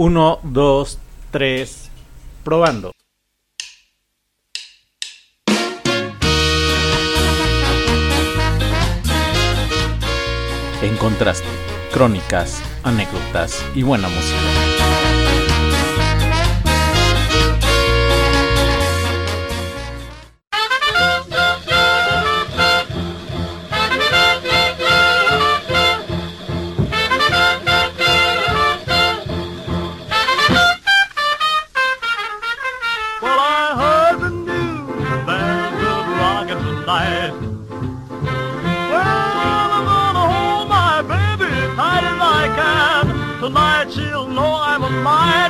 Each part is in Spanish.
1, 2, 3, probando. En contraste, crónicas, anécdotas y buena música. Muy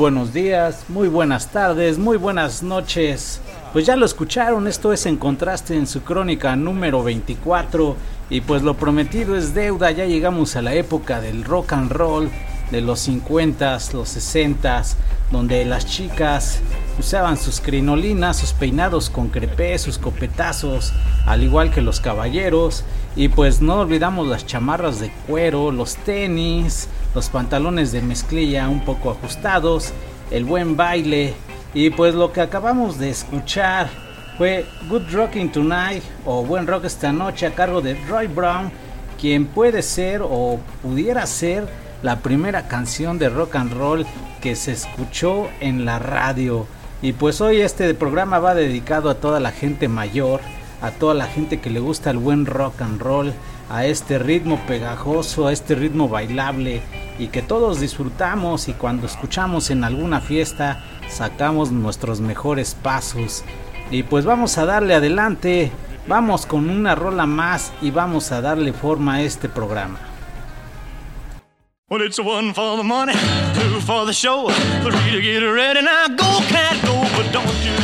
buenos días, muy buenas tardes, muy buenas noches. Pues ya lo escucharon, esto es en contraste en su crónica número 24 y pues lo prometido es deuda, ya llegamos a la época del rock and roll de los 50s, los 60s, donde las chicas usaban sus crinolinas, sus peinados con crepé, sus copetazos, al igual que los caballeros, y pues no olvidamos las chamarras de cuero, los tenis, los pantalones de mezclilla un poco ajustados, el buen baile y pues lo que acabamos de escuchar fue Good Rocking Tonight o Buen Rock esta noche a cargo de Roy Brown, quien puede ser o pudiera ser la primera canción de rock and roll que se escuchó en la radio. Y pues hoy este programa va dedicado a toda la gente mayor, a toda la gente que le gusta el buen rock and roll, a este ritmo pegajoso, a este ritmo bailable y que todos disfrutamos y cuando escuchamos en alguna fiesta sacamos nuestros mejores pasos. Y pues vamos a darle adelante, vamos con una rola más y vamos a darle forma a este programa. Well, it's one for the money, two for the show, three to get ready. Now go, cat, go, but don't you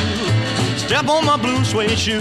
step on my blue suede shoe.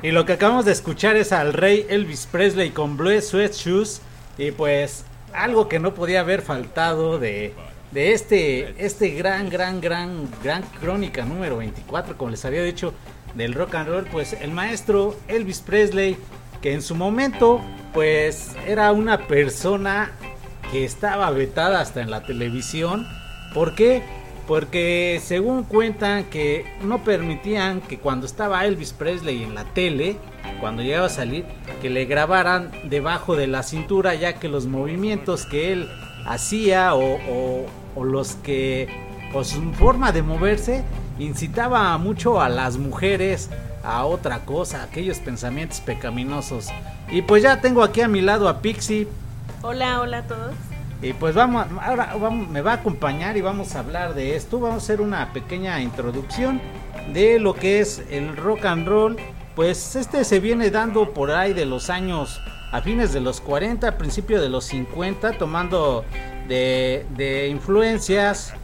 Y lo que acabamos de escuchar es al rey Elvis Presley con Blue Sweat Shoes. Y pues algo que no podía haber faltado de, de este, este gran, gran, gran, gran crónica número 24, como les había dicho, del rock and roll. Pues el maestro Elvis Presley, que en su momento pues era una persona que estaba vetada hasta en la televisión. ¿Por qué? Porque según cuentan que no permitían que cuando estaba Elvis Presley en la tele, cuando llegaba a salir, que le grabaran debajo de la cintura, ya que los movimientos que él hacía o, los que, o su forma de moverse, incitaba mucho a las mujeres a otra cosa, aquellos pensamientos pecaminosos. Y pues ya tengo aquí a mi lado a Pixie. Hola, hola a todos. Y pues vamos, ahora me va a acompañar y vamos a hablar de esto. Vamos a hacer una pequeña introducción de lo que es el rock and roll. Pues este se viene dando por ahí de los años a fines de los 40, a principios de los 50, tomando de, influencias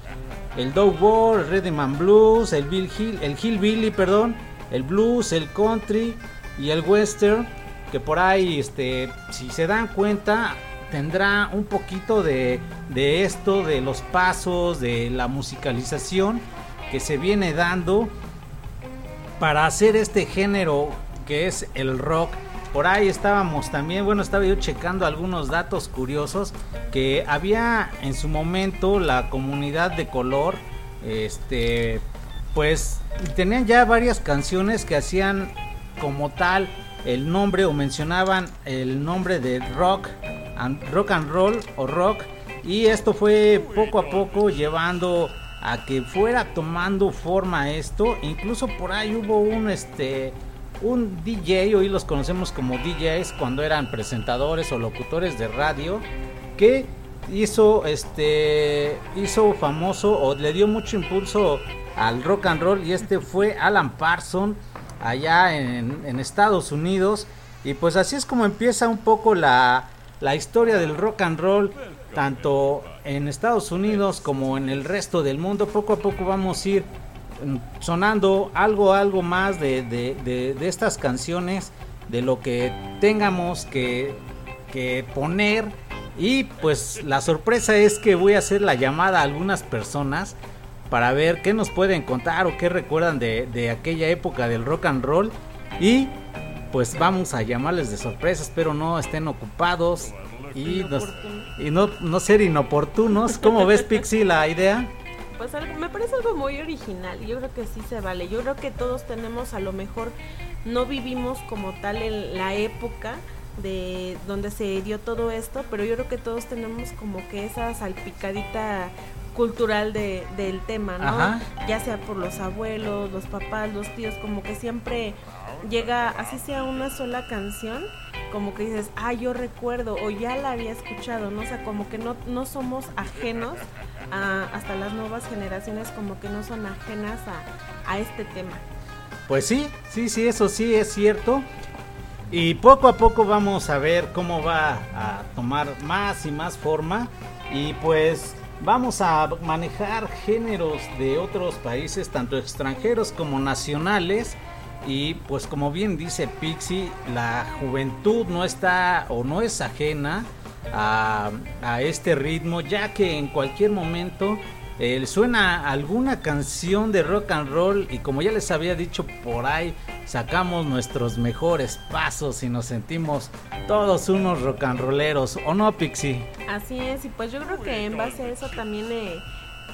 el Wall, el Rhythm and Blues, el Bill Hill, el Hillbilly, perdón, el blues, el country y el western, que por ahí este si se dan cuenta tendrá un poquito de, de esto, de los pasos, de la musicalización que se viene dando para hacer este género que es el rock. Por ahí estábamos también, bueno, estaba yo checando algunos datos curiosos que había en su momento la comunidad de color, este, pues tenían ya varias canciones que hacían como tal el nombre o mencionaban el nombre de rock rock and roll o rock y esto fue poco a poco llevando a que fuera tomando forma esto. Incluso por ahí hubo un este un DJ hoy los conocemos como DJs cuando eran presentadores o locutores de radio que hizo este hizo famoso o le dio mucho impulso al rock and roll y este fue Alan Parson allá en, en Estados Unidos. Y pues así es como empieza un poco la la historia del rock and roll, tanto en Estados Unidos como en el resto del mundo. Poco a poco vamos a ir mm, sonando algo, algo más de, de, estas canciones, de lo que tengamos que, que poner. Y pues la sorpresa es que voy a hacer la llamada a algunas personas para ver qué nos pueden contar o qué recuerdan de, de aquella época del rock and roll. Y pues vamos a llamarles de sorpresa, espero no estén ocupados y, y no, no ser inoportunos. ¿Cómo ves, Pixie, la idea? Pues me parece algo muy original yo creo que sí se vale. Yo creo que todos tenemos, a lo mejor no vivimos como tal en la época de donde se dio todo esto, pero yo creo que todos tenemos como que esa salpicadita cultural de, del tema, ¿no? Ya sea por los abuelos, los papás, los tíos, como que siempre llega, así sea una sola canción, como que dices, ah, yo recuerdo o ya la había escuchado, ¿no? O sea, como que no, no somos ajenos a, hasta las nuevas generaciones, como que no son ajenas a, a este tema. Pues sí, sí, sí, eso sí es cierto. Y poco a poco vamos a ver cómo va a tomar más y más forma. Y pues vamos a manejar géneros de otros países, tanto extranjeros como nacionales. Y pues como bien dice Pixie, la juventud no está o no es ajena a, a este ritmo, ya que en cualquier momento eh, suena alguna canción de rock and roll y como ya les había dicho por ahí, sacamos nuestros mejores pasos y nos sentimos todos unos rock and rolleros, ¿o no, Pixie? Así es, y pues yo creo que en base a eso también eh,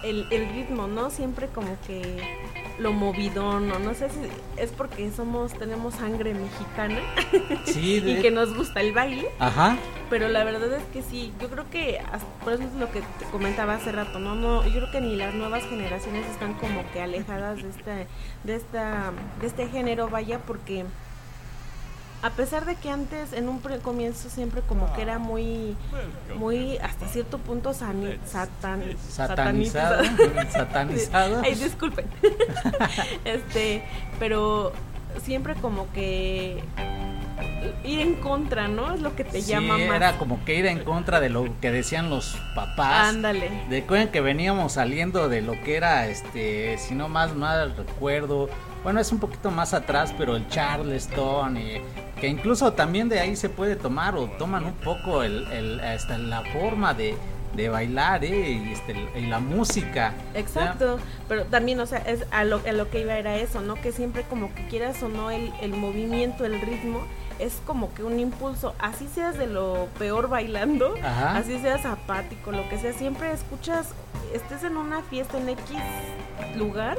el, el ritmo, ¿no? Siempre como que lo movidón, ¿no? No sé si es porque somos, tenemos sangre mexicana Sí, y que nos gusta el baile, Ajá. pero la verdad es que sí, yo creo que, por eso es lo que te comentaba hace rato, ¿no? no Yo creo que ni las nuevas generaciones están como que alejadas de este, de esta, de este género, vaya, porque a pesar de que antes en un pre- comienzo siempre como que era muy muy hasta cierto punto satan, satanizado. Ay, disculpen. este, pero siempre como que ir en contra, ¿no? Es lo que te Sí, llama más. era como que ir en contra de lo que decían los papás. Ándale. Recuerden que veníamos saliendo de lo que era, este, si no más mal recuerdo, bueno, es un poquito más atrás, pero el Charleston, y que incluso también de ahí se puede tomar o toman un poco el, el- hasta la forma de, de bailar, ¿eh? Y, este, y la música. Exacto, pero también, o sea, es a lo, a lo que iba era eso, ¿no? Que siempre como que quieras o no el, el movimiento, el ritmo, es como que un impulso, así seas de lo peor bailando, Ajá. así seas apático, lo que sea, siempre escuchas, estés en una fiesta en X lugar,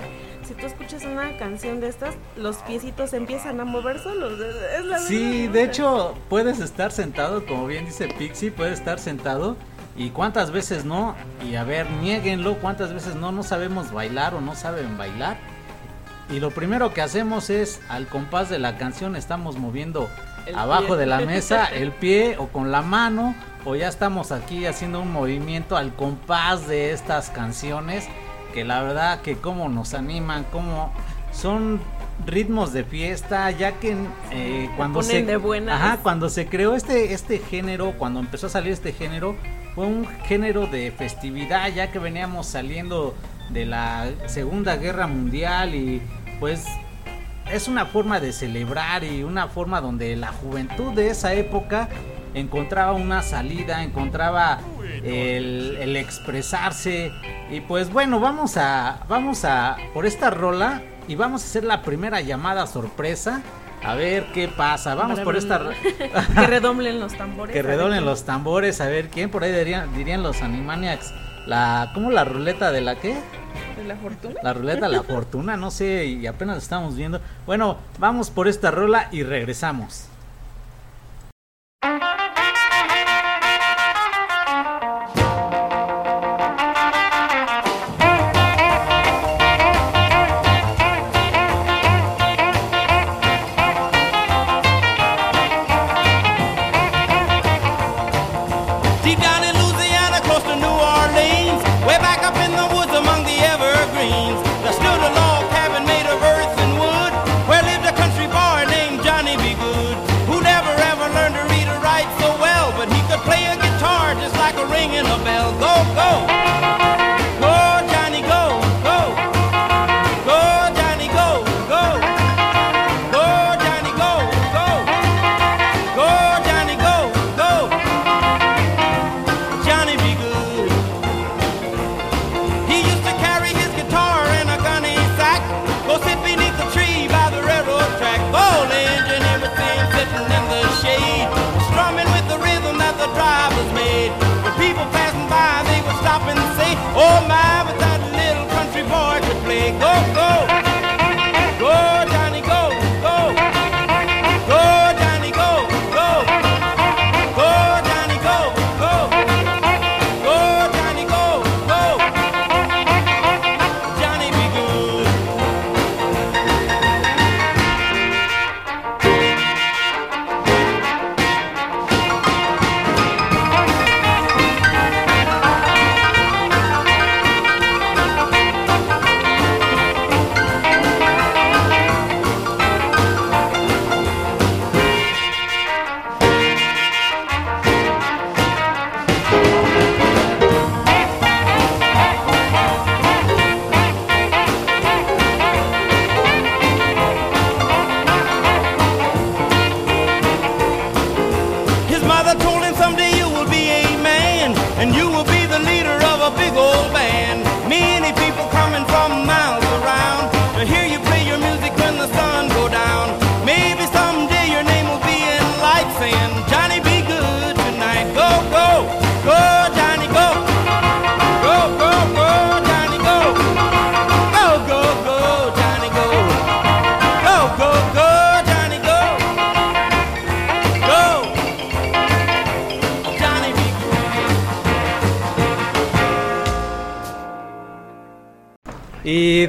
si tú escuchas una canción de estas, los piecitos empiezan a mover solos, es la Sí, de hecho, puedes estar sentado, como bien dice Pixie, puedes estar sentado. Y cuántas veces no, y a ver, nieguenlo, cuántas veces no, no sabemos bailar o no saben bailar. Y lo primero que hacemos es, al compás de la canción, estamos moviendo El abajo pie. de la mesa el pie o con la mano, o ya estamos aquí haciendo un movimiento al compás de estas canciones, que la verdad que como nos animan, como son ritmos de fiesta, ya que eh, cuando se de. Ajá, cuando se creó este este género, cuando empezó a salir este género, fue un género de festividad, ya que veníamos saliendo de la Segunda Guerra Mundial y pues es una forma de celebrar y una forma donde la juventud de esa época encontraba una salida, encontraba el, el expresarse y pues bueno, vamos a vamos a por esta rola y vamos a hacer la primera llamada sorpresa. A ver qué pasa. Vamos por esta que redoblen los tambores. que a ver redoblen quién- los tambores, a ver quién por ahí dirían, dirían los Animaniacs. La ¿cómo la ruleta de la qué? de la fortuna. La ruleta de la fortuna, no sé, y apenas estamos viendo. Bueno, vamos por esta rola y regresamos.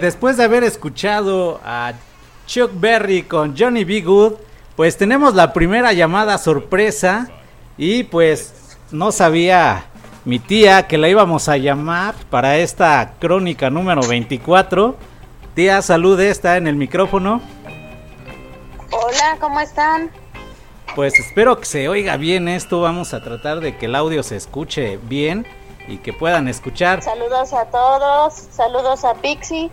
Después de haber escuchado a Chuck Berry con Johnny B. Good, pues tenemos la primera llamada sorpresa y pues no sabía mi tía que la íbamos a llamar para esta crónica número 24. Tía, salud, está en el micrófono. Hola, ¿cómo están? Pues espero que se oiga bien esto, vamos a tratar de que el audio se escuche bien y que puedan escuchar. Saludos a todos, saludos a Pixie.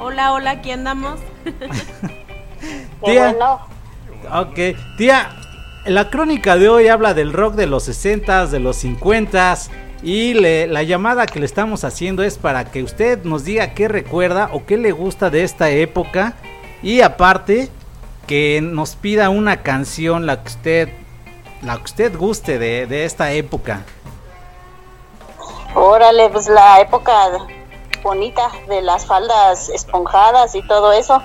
Hola, hola, aquí andamos. Tía. bueno. Ok, tía, la crónica de hoy habla del rock de los 60s, de los 50s y le- la llamada que le estamos haciendo es para que usted nos diga qué recuerda o qué le gusta de esta época y aparte que nos pida una canción la que usted la que usted guste de, de esta época. Órale, pues la época bonita de las faldas esponjadas y todo eso.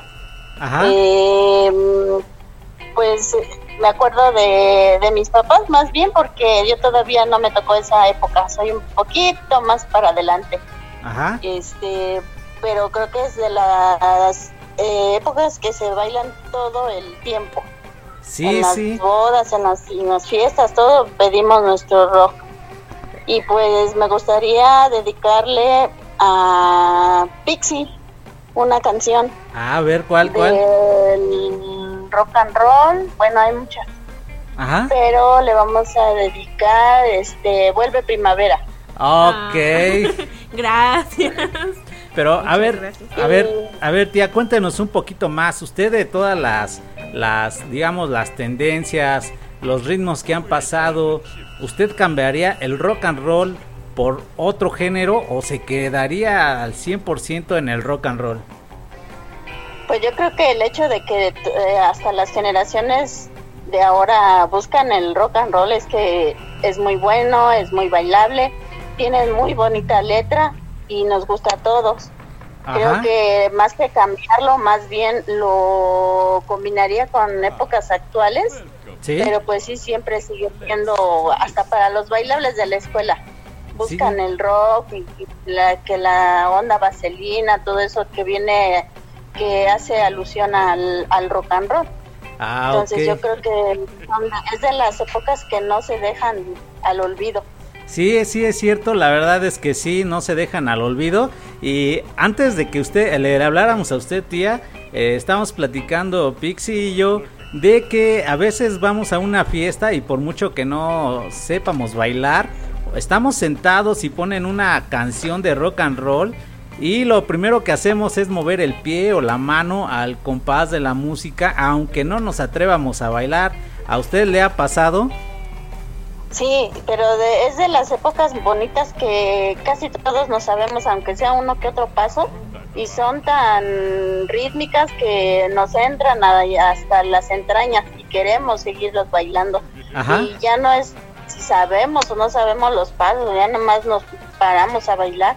Ajá. Eh, pues me acuerdo de, de mis papás más bien porque yo todavía no me tocó esa época, soy un poquito más para adelante. Ajá. Este, pero creo que es de las eh, épocas que se bailan todo el tiempo. Sí, en las sí. bodas, en las, en las fiestas, todo pedimos nuestro rock. Y pues me gustaría dedicarle a Pixie una canción A ver, ¿cuál, cuál? del rock and roll. Bueno, hay muchas, Ajá. pero le vamos a dedicar este Vuelve Primavera. Ok. Gracias. Pero a ver, gracias. a ver, a ver, tía, cuéntenos un poquito más. Usted de todas las, las, digamos, las tendencias, los ritmos que han pasado, ¿usted cambiaría el rock and roll por otro género o se quedaría al 100% en el rock and roll? Pues yo creo que el hecho de que eh, hasta las generaciones de ahora buscan el rock and roll es que es muy bueno, es muy bailable, tiene muy bonita letra y nos gusta a todos. Creo que más que cambiarlo, más bien lo combinaría con épocas actuales, Sí. pero pues sí siempre sigue siendo hasta para los bailables de la escuela. Buscan el rock y, y la, que la onda vaselina, todo eso que viene, que hace alusión al, al rock and roll. Ah, Entonces yo creo que son- es de las épocas que no se dejan al olvido. Sí, sí es cierto, la verdad es que sí, no se dejan al olvido. Y antes de que usted le habláramos a usted, tía, eh, estamos platicando Pixie y yo de que a veces vamos a una fiesta y por mucho que no sepamos bailar, estamos sentados y ponen una canción de rock and roll y lo primero que hacemos es mover el pie o la mano al compás de la música, aunque no nos atrevamos a bailar. ¿A usted le ha pasado? Sí, pero de- es de las épocas bonitas que casi todos nos sabemos, aunque sea uno que otro paso, y son tan rítmicas que nos entran a- hasta las entrañas y queremos seguirlos bailando. Ajá. Y ya no es si sabemos o no sabemos los pasos, ya nomás nos paramos a bailar.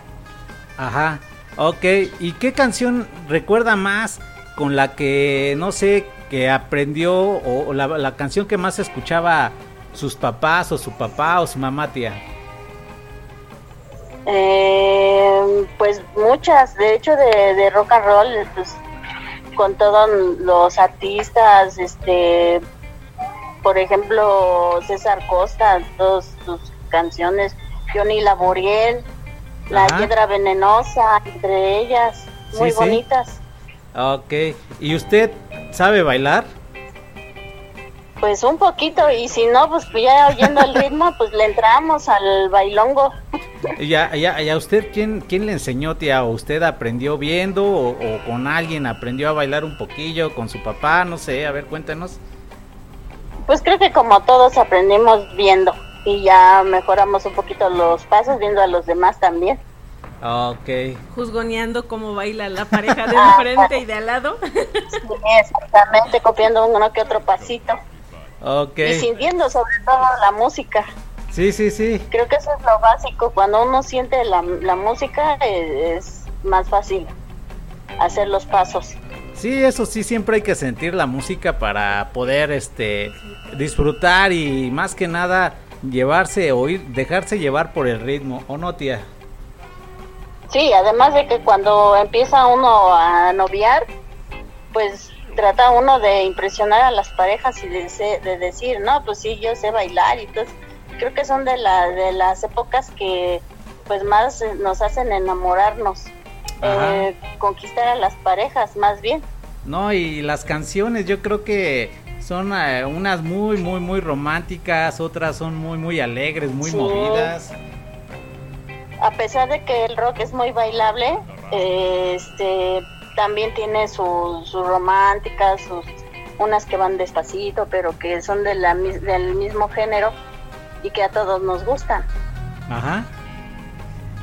Ajá, ok. ¿Y qué canción recuerda más con la que, no sé, que aprendió o, o la, la canción que más escuchaba sus papás o su papá o su mamá, tía? Eh, pues muchas, de hecho de, de rock and roll, pues, con todos los artistas, este, por ejemplo César Costa, todas sus canciones, Johnny Laboriel, La. Hiedra Venenosa, entre ellas, muy Sí, sí. bonitas. Ok. ¿Y usted sabe bailar? Pues un poquito, y si no, pues ya oyendo el ritmo, pues le entramos al bailongo. ¿Ya, ya, ya usted quién, quién le enseñó, tía? ¿O usted aprendió viendo o, o con alguien aprendió a bailar un poquillo, con su papá? No sé, a ver, cuéntenos. Pues creo que como todos aprendimos viendo y ya mejoramos un poquito los pasos viendo a los demás también. Ok. Juzgoneando cómo baila la pareja de enfrente y de al lado. Sí, exactamente, copiando uno que otro pasito Ok. y sintiendo sobre todo la música. Sí, sí, sí. Creo que eso es lo básico, cuando uno siente la, la música eh, es más fácil hacer los pasos. Sí, eso sí, siempre hay que sentir la música para poder este disfrutar y más que nada llevarse o ir, dejarse llevar por el ritmo, ¿o no, tía? Sí, además de que cuando empieza uno a noviar, pues trata uno de impresionar a las parejas y de, decir, no, pues sí, yo sé bailar y entonces creo que son de, la, de las épocas que pues más nos hacen enamorarnos. Eh, conquistar a las parejas más bien. No, y las canciones yo creo que son eh, unas muy, muy, muy románticas, otras son muy, muy alegres, muy Sí. movidas. A pesar de que el rock es muy bailable, eh, este también tiene sus sus románticas, sus unas que van despacito, pero que son de la, del mismo género y que a todos nos gustan. Ajá.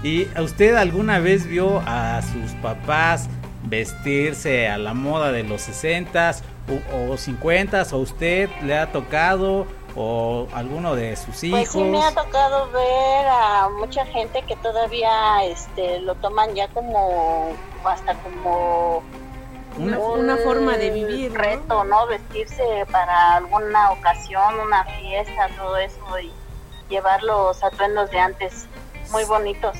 ¿Y a usted alguna vez vio a sus papás vestirse a la moda de los 60s o, o 50s? ¿O usted le ha tocado? ¿O alguno de sus hijos? Pues sí me ha tocado ver a mucha gente que todavía este lo toman ya como hasta como Una, un una forma de vivir, ¿no? reto, ¿no? Vestirse para alguna ocasión, una fiesta, todo eso y llevar los atuendos de antes muy bonitos.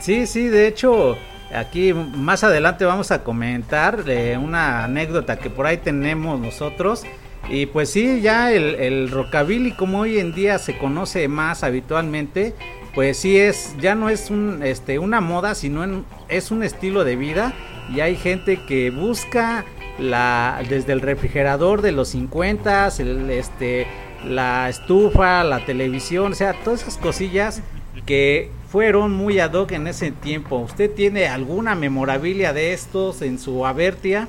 Sí, sí, de hecho, aquí más adelante vamos a comentar una anécdota que por ahí tenemos nosotros. Y pues sí, ya el, el rockabilly como hoy en día se conoce más habitualmente, pues sí es, ya no es un, este, una moda, sino en- es un estilo de vida. Y hay gente que busca la, desde el refrigerador de los 50, el, este, la estufa, la televisión, o sea, todas esas cosillas que fueron muy ad hoc en ese tiempo. ¿Usted tiene alguna memorabilia de estos en su Avertia?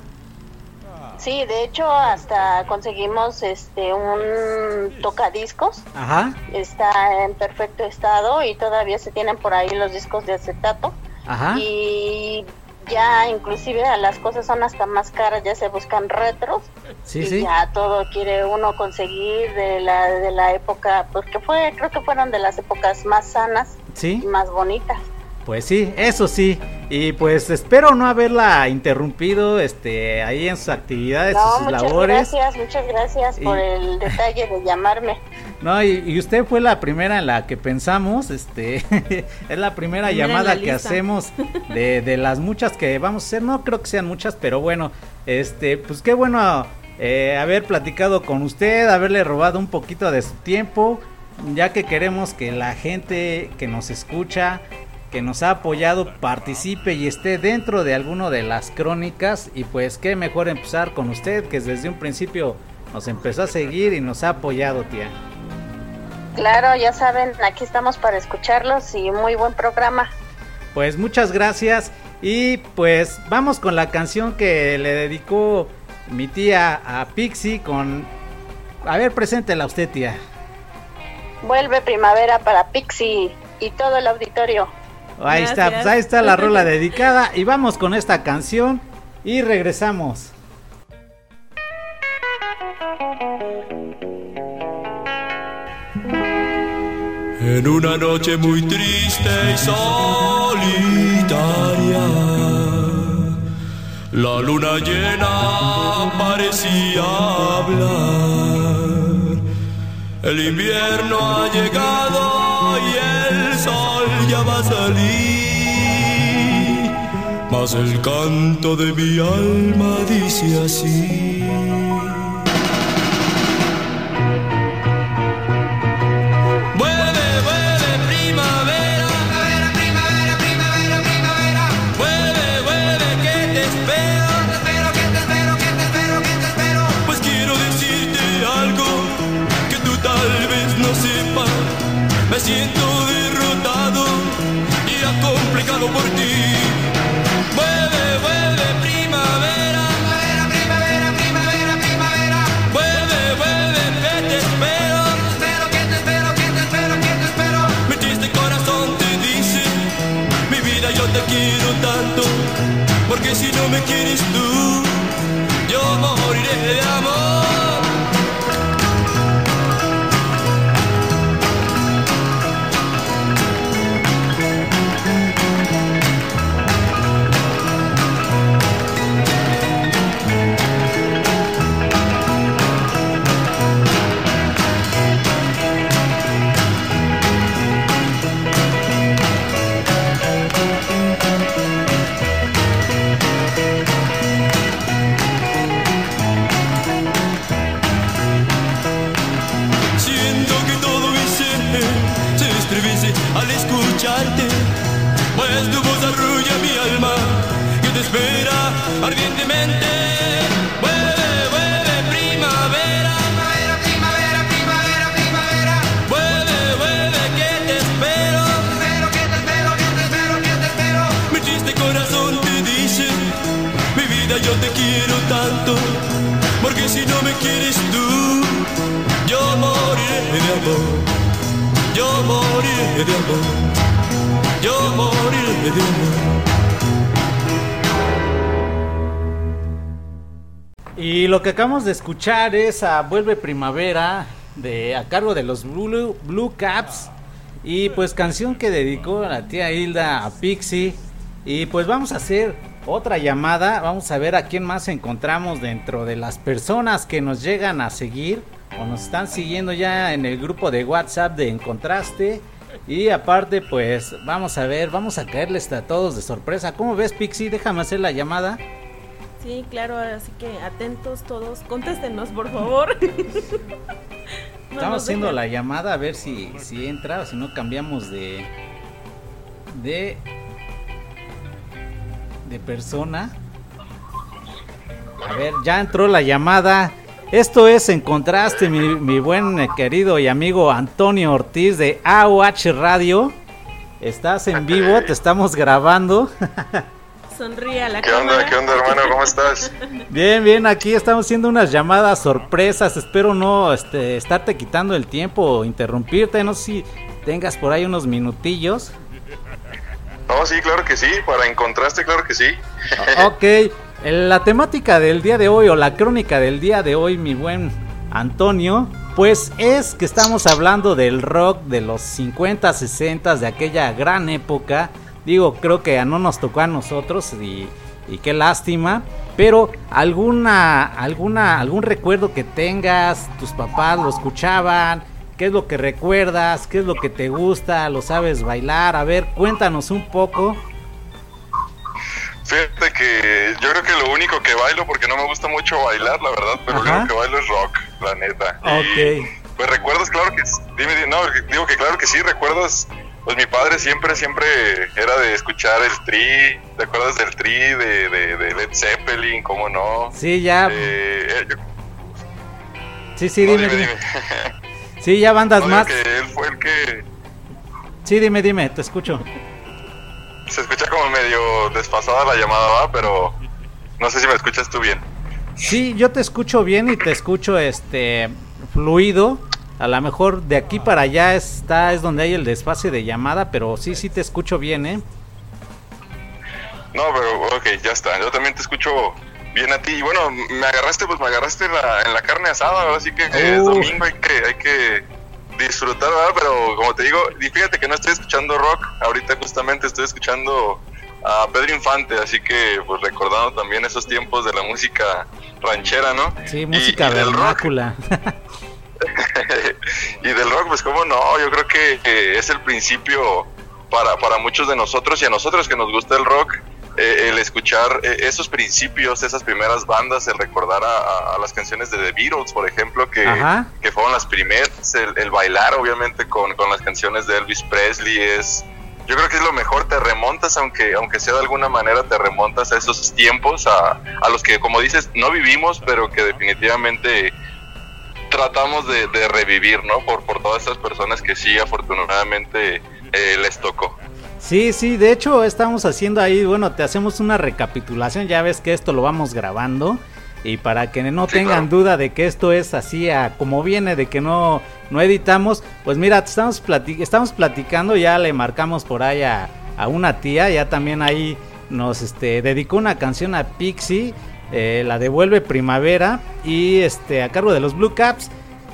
Sí, de hecho hasta conseguimos este un tocadiscos, Ajá, está en perfecto estado y todavía se tienen por ahí los discos de acetato. ajá. y ya inclusive las cosas son hasta más caras, ya se buscan retros Sí, y sí. ya todo quiere uno conseguir de la de la época, porque fue creo que fueron de las épocas más sanas Sí, más bonitas. pues sí, eso sí. Y pues espero no haberla interrumpido este ahí en sus actividades, No, sus muchas labores. gracias, muchas gracias por el detalle de llamarme. No, y, y usted fue la primera en la que pensamos, este, es la primera llamada la que hacemos de, de las muchas que vamos a hacer, no creo que sean muchas, pero bueno, este, pues qué bueno eh, haber platicado con usted, haberle robado un poquito de su tiempo, ya que queremos que la gente que nos escucha, que nos ha apoyado, participe y esté dentro de alguno de las crónicas, y pues qué mejor empezar con usted, que desde un principio nos empezó a seguir y nos ha apoyado, tía. Claro, ya saben, aquí estamos para escucharlos y muy buen programa. Pues muchas gracias y pues vamos con la canción que le dedicó mi tía a Pixie con... A ver, preséntela usted, tía. Vuelve primavera para Pixie y todo el auditorio. Ahí está, pues ahí está la rola dedicada y vamos con esta canción y regresamos. En una noche muy triste y solitaria, la luna llena parecía hablar. El invierno ha llegado y el sol ya va a salir, mas el canto de mi alma dice así. Acabamos de escuchar es a Vuelve Primavera de a cargo de los Blue, Blue Caps y pues canción que dedicó la tía Hilda a Pixie y pues vamos a hacer otra llamada, vamos a ver a quién más encontramos dentro de las personas que nos llegan a seguir o nos están siguiendo ya en el grupo de WhatsApp de Encontraste y aparte pues vamos a ver, vamos a caerles a todos de sorpresa. ¿Cómo ves Pixie? Déjame hacer la llamada. Sí, claro, así que atentos todos. Contéstenos, por favor. No Estamos haciendo dejen. la llamada a ver si, si entra o si no cambiamos de de de persona. A ver, ya entró la llamada. Esto es en contraste, mi, mi buen eh, querido y amigo Antonio Ortiz de AOH Radio. Estás en vivo, te estamos grabando. Sonríe a la ¿Qué onda? cámara. ¿Qué onda, hermano? ¿Cómo estás? Bien, bien, aquí estamos haciendo unas llamadas sorpresas. Espero no este, estarte quitando el tiempo o interrumpirte. No sé si tengas por ahí unos minutillos. No, sí, claro que sí. Para encontraste, claro que sí. Ok, la temática del día de hoy o la crónica del día de hoy, mi buen Antonio, pues es que estamos hablando del rock de los 50, 60, de aquella gran época. Digo, creo que no nos tocó a nosotros y, y qué lástima. Pero alguna, alguna, algún recuerdo que tengas, tus papás lo escuchaban, qué es lo que recuerdas, qué es lo que te gusta, lo sabes bailar. A ver, cuéntanos un poco. Fíjate que yo creo que lo único que bailo, porque no me gusta mucho bailar, la verdad, pero lo único que bailo es rock, la neta. Ok. Y, pues recuerdas, claro que dime, dime, no, digo que claro que sí, recuerdas, pues mi padre siempre, siempre era de escuchar el Tri, ¿te acuerdas del Tri, de, de, de Led Zeppelin, cómo no? Sí, ya. Eh, eh, yo- Sí, sí, no, dime, dime, dime. Sí, ya bandas No, más. que él fue el que Sí, dime, dime, te escucho. se escucha como medio desfasada la llamada, va, pero no sé si me escuchas tú bien. Sí, yo te escucho bien y te escucho este fluido. A lo mejor de aquí para allá está es donde hay el desfase de llamada, pero sí, sí te escucho bien, ¿eh? No, pero ok, ya está. Yo también te escucho bien a ti. Y bueno, me agarraste, pues me agarraste en la, en la carne asada, ¿verdad? así que eh, es domingo, hay que, hay que disfrutar, ¿verdad? Pero como te digo, y fíjate que no estoy escuchando rock, ahorita justamente estoy escuchando a Pedro Infante, así que pues recordando también esos tiempos de la música ranchera, ¿no? Sí, música y del rock, vernácula. y del rock, pues cómo no, yo creo que eh, es el principio para, para muchos de nosotros y a nosotros que nos gusta el rock, eh, el escuchar eh, esos principios, esas primeras bandas, el recordar a, a- a las canciones de The Beatles, por ejemplo, que, que fueron las primeras, el, el bailar obviamente con, con las canciones de Elvis Presley es... Yo creo que es lo mejor, te remontas, aunque, aunque sea de alguna manera, te remontas a esos tiempos, a, a los que, como dices, no vivimos, pero que definitivamente tratamos de, de revivir, ¿no? Por, por todas estas personas que sí, afortunadamente, eh, les tocó. Sí, sí, de hecho estamos haciendo ahí, bueno, te hacemos una recapitulación, ya ves que esto lo vamos grabando y para que no Sí, tengan claro. duda de que esto es así a como viene, de que no, no editamos, pues mira, estamos, plati- estamos platicando, ya le marcamos por ahí a, a una tía, ya también ahí nos este, dedicó una canción a Pixie, eh, la devuelve primavera y este a cargo de los Blue Caps.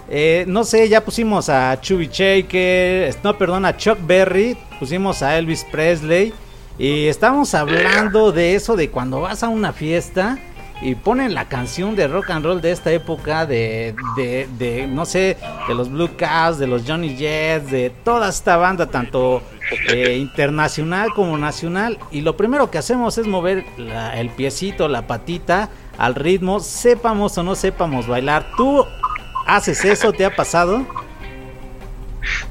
Eh, no sé, ya pusimos a Chubby Shaker, no, perdón, a Chuck Berry, pusimos a Elvis Presley y estamos hablando de eso, de cuando vas a una fiesta y ponen la canción de rock and roll de esta época, de, de, no sé, de los Blue Caps, de los Johnny Jets, de toda esta banda, tanto eh, internacional como nacional. Y lo primero que hacemos es mover la- el piecito, la patita al ritmo, sepamos o no sepamos bailar. ¿Tú haces eso? ¿Te ha pasado?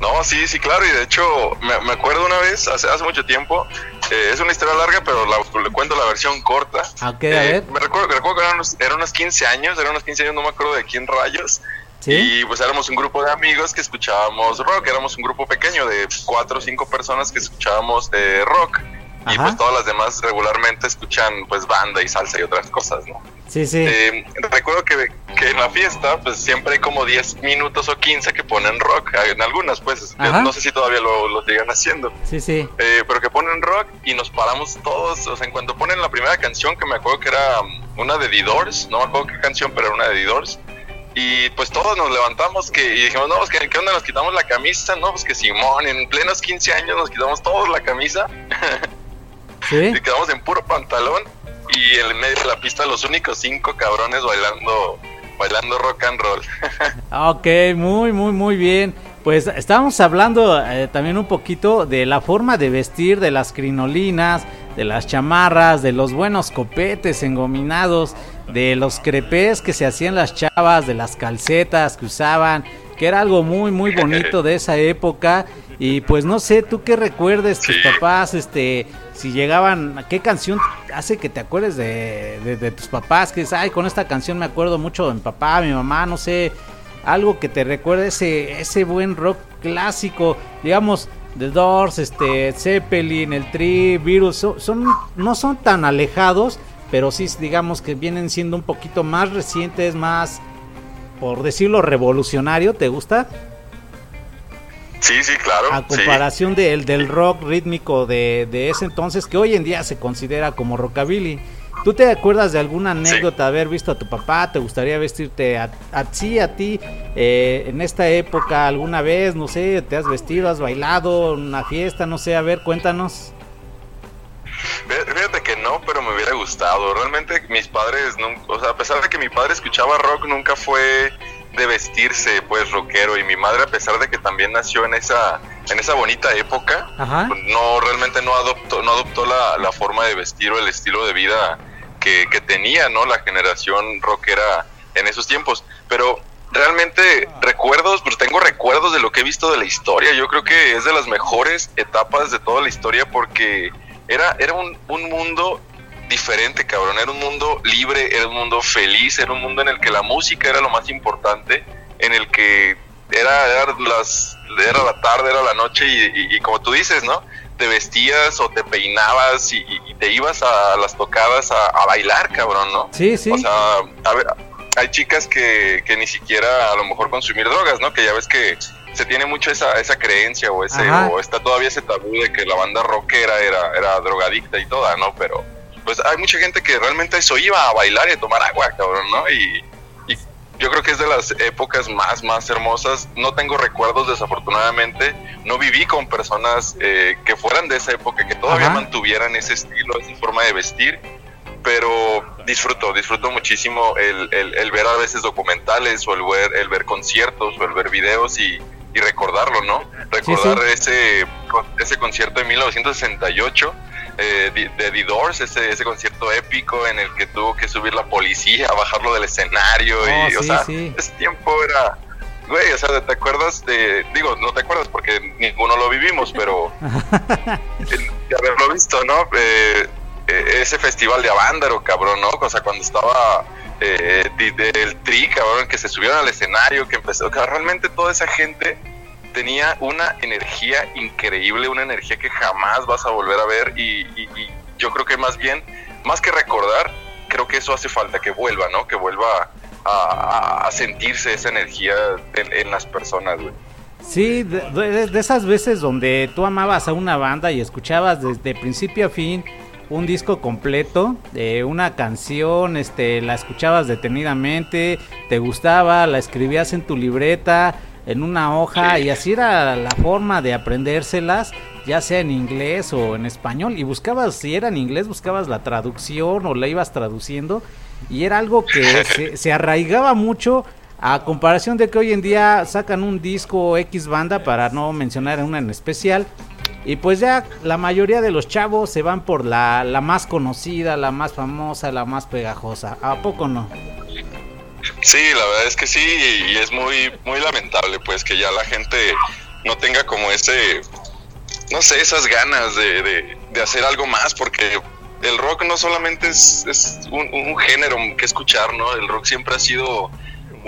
No, sí, sí, claro, y de hecho me, me acuerdo una vez, hace, hace mucho tiempo, eh, es una historia larga, pero la- le cuento la versión corta. Ah, Ok, a Eh, ver. Me recuerdo, recuerdo que eran unos, eran unos 15 años, eran unos 15 años, no me acuerdo de quién rayos. ¿Sí? Y pues éramos un grupo de amigos que escuchábamos rock, éramos un grupo pequeño de cuatro o cinco personas que escuchábamos eh, rock. Y pues todas las demás regularmente escuchan pues banda y salsa y otras cosas, ¿no? Sí, sí. Eh, recuerdo que, que en la fiesta pues siempre hay como 10 minutos o 15 que ponen rock, en algunas pues, Ajá. no sé si todavía lo, lo sigan haciendo. Sí, sí. Eh, pero que ponen rock y nos paramos todos, o sea, en cuanto ponen la primera canción, que me acuerdo que era um, una de The Doors, no me acuerdo qué canción, pero era una de The Doors, y pues todos nos levantamos que, y dijimos, no, pues, ¿qué, qué onda? Nos quitamos la camisa, no, pues que Simón, en plenos 15 años nos quitamos todos la camisa, Sí. y quedamos en puro pantalón, y en medio de la pista los únicos cinco cabrones bailando, bailando rock and roll. Ok, muy, muy, muy bien. Pues estábamos hablando eh, también un poquito de la forma de vestir, de las crinolinas, de las chamarras, de los buenos copetes engominados, de los crepés que se hacían las chavas, de las calcetas que usaban, que era algo muy, muy bonito de esa época. Y pues no sé, tú qué recuerdes, tus Sí. papás, este, si llegaban, ¿qué canción hace que te acuerdes de, de- tus papás? Que es, ay, con esta canción me acuerdo mucho de mi papá, mi mamá, no sé, algo que te recuerde ese, ese buen rock clásico, digamos, The Doors, este, Zeppelin, el Tri, Virus, son- no son tan alejados, pero sí, digamos que vienen siendo un poquito más recientes, más, por decirlo, revolucionario, ¿te gusta? Sí, sí, claro. A sí. comparación del, del rock rítmico de, de ese entonces, que hoy en día se considera como rockabilly. ¿Tú te acuerdas de alguna anécdota de haber visto a tu papá? ¿Te gustaría vestirte a, a sí, a ti, eh, en esta época alguna vez? No sé, ¿te has vestido, has bailado en una fiesta? No sé, a ver, cuéntanos. Fí- Fíjate que no, pero me hubiera gustado. Realmente mis padres, nunca, o sea, a pesar de que mi padre escuchaba rock, nunca fue de vestirse pues rockero y mi madre a pesar de que también nació en esa en esa bonita época, Ajá. pues, no realmente no adoptó no adoptó la, la forma de vestir o el estilo de vida que, que tenía, ¿no? La generación rockera en esos tiempos, pero realmente recuerdos, pues tengo recuerdos de lo que he visto de la historia. Yo creo que es de las mejores etapas de toda la historia porque era, era un, un mundo diferente, cabrón. Era un mundo libre, era un mundo feliz, era un mundo en el que la música era lo más importante, en el que era, era las, era la tarde, era la noche y, y- y como tú dices, ¿no? Te vestías o te peinabas y, te ibas a las tocadas a, a bailar, cabrón, ¿no? Sí, sí. O sea, a ver, hay chicas que, que ni siquiera a lo mejor consumir drogas, ¿no? Que ya ves que se tiene mucho esa, esa creencia o ese Ajá. o está todavía ese tabú de que la banda rockera era, era drogadicta y toda, ¿no? Pero pues hay mucha gente que realmente eso iba a bailar y a tomar agua, cabrón, ¿no? Y, y yo creo que es de las épocas más, más hermosas. No tengo recuerdos, desafortunadamente. No viví con personas eh, que fueran de esa época, que todavía Ajá. mantuvieran ese estilo, esa forma de vestir. Pero disfruto, disfruto muchísimo el, el- el ver a veces documentales o el ver, el ver conciertos o el ver videos y, y recordarlo, ¿no? Recordar Ese, ese concierto de 1968 eh, de, The Doors, ese, ese concierto épico en el que tuvo que subir la policía, bajarlo del escenario Oh, y, o sí, sea, sí. ese tiempo era, güey, o sea, ¿te acuerdas de, digo, no te acuerdas porque ninguno lo vivimos, pero el- de haberlo visto, ¿no? Eh, eh, ese festival de Avándaro, cabrón, ¿no? O sea, cuando estaba eh, del Tri, cabrón, que se subieron al escenario, que empezó, que realmente toda esa gente tenía una energía increíble, una energía que jamás vas a volver a ver y, y- y yo creo que más bien, más que recordar, creo que eso hace falta, que vuelva, ¿no? Que vuelva a, sentirse esa energía en, en las personas, güey. Sí, de, esas veces donde tú amabas a una banda y escuchabas desde principio a fin un disco completo, de una canción, este, la escuchabas detenidamente, te gustaba, la escribías en tu libreta, en una hoja, y así era la forma de aprendérselas, ya sea en inglés o en español, y buscabas, si era en inglés, buscabas la traducción o la ibas traduciendo, y era algo que se, se arraigaba mucho a comparación de que hoy en día sacan un disco X banda, para no mencionar una en especial, y pues ya la mayoría de los chavos se van por la, la más conocida, la más famosa, la más pegajosa. ¿A poco no? Sí, la verdad es que sí, y, es muy, muy lamentable, pues, que ya la gente no tenga como ese, no sé, esas ganas de, de- de hacer algo más, porque el rock no solamente es, es un, un género que escuchar, ¿no? El rock siempre ha sido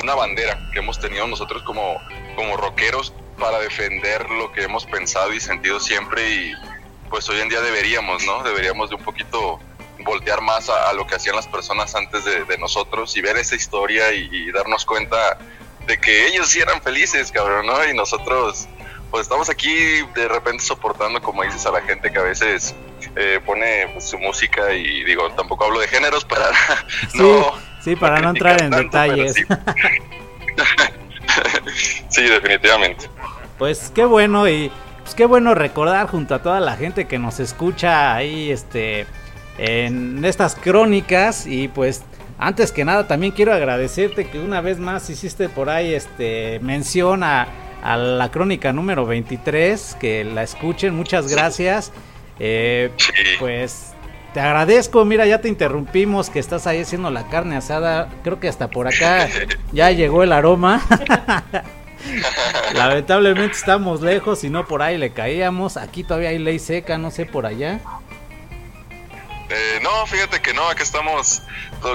una bandera que hemos tenido nosotros como, como rockeros para defender lo que hemos pensado y sentido siempre y, pues hoy en día deberíamos, ¿no? Deberíamos de un poquito voltear más a, a lo que hacían las personas antes de, de nosotros y ver esa historia y, y darnos cuenta de que ellos sí eran felices, cabrón, ¿no? Y nosotros, pues estamos aquí de repente soportando, como dices, a la gente que a veces eh, pone pues, su música y digo, tampoco hablo de géneros para no... sí, para no entrar en tanto, detalles. Sí. sí, definitivamente. Pues qué bueno y pues qué bueno recordar junto a toda la gente que nos escucha ahí este en estas crónicas y pues antes que nada también quiero agradecerte que una vez más hiciste por ahí este mención a, a la crónica número 23 que la escuchen muchas gracias Eh, pues te agradezco mira ya te interrumpimos que estás ahí haciendo la carne asada creo que hasta por acá ya llegó el aroma Lamentablemente estamos lejos y no por ahí le caíamos. Aquí todavía hay ley seca, no sé por allá. Eh, no, fíjate que no, acá estamos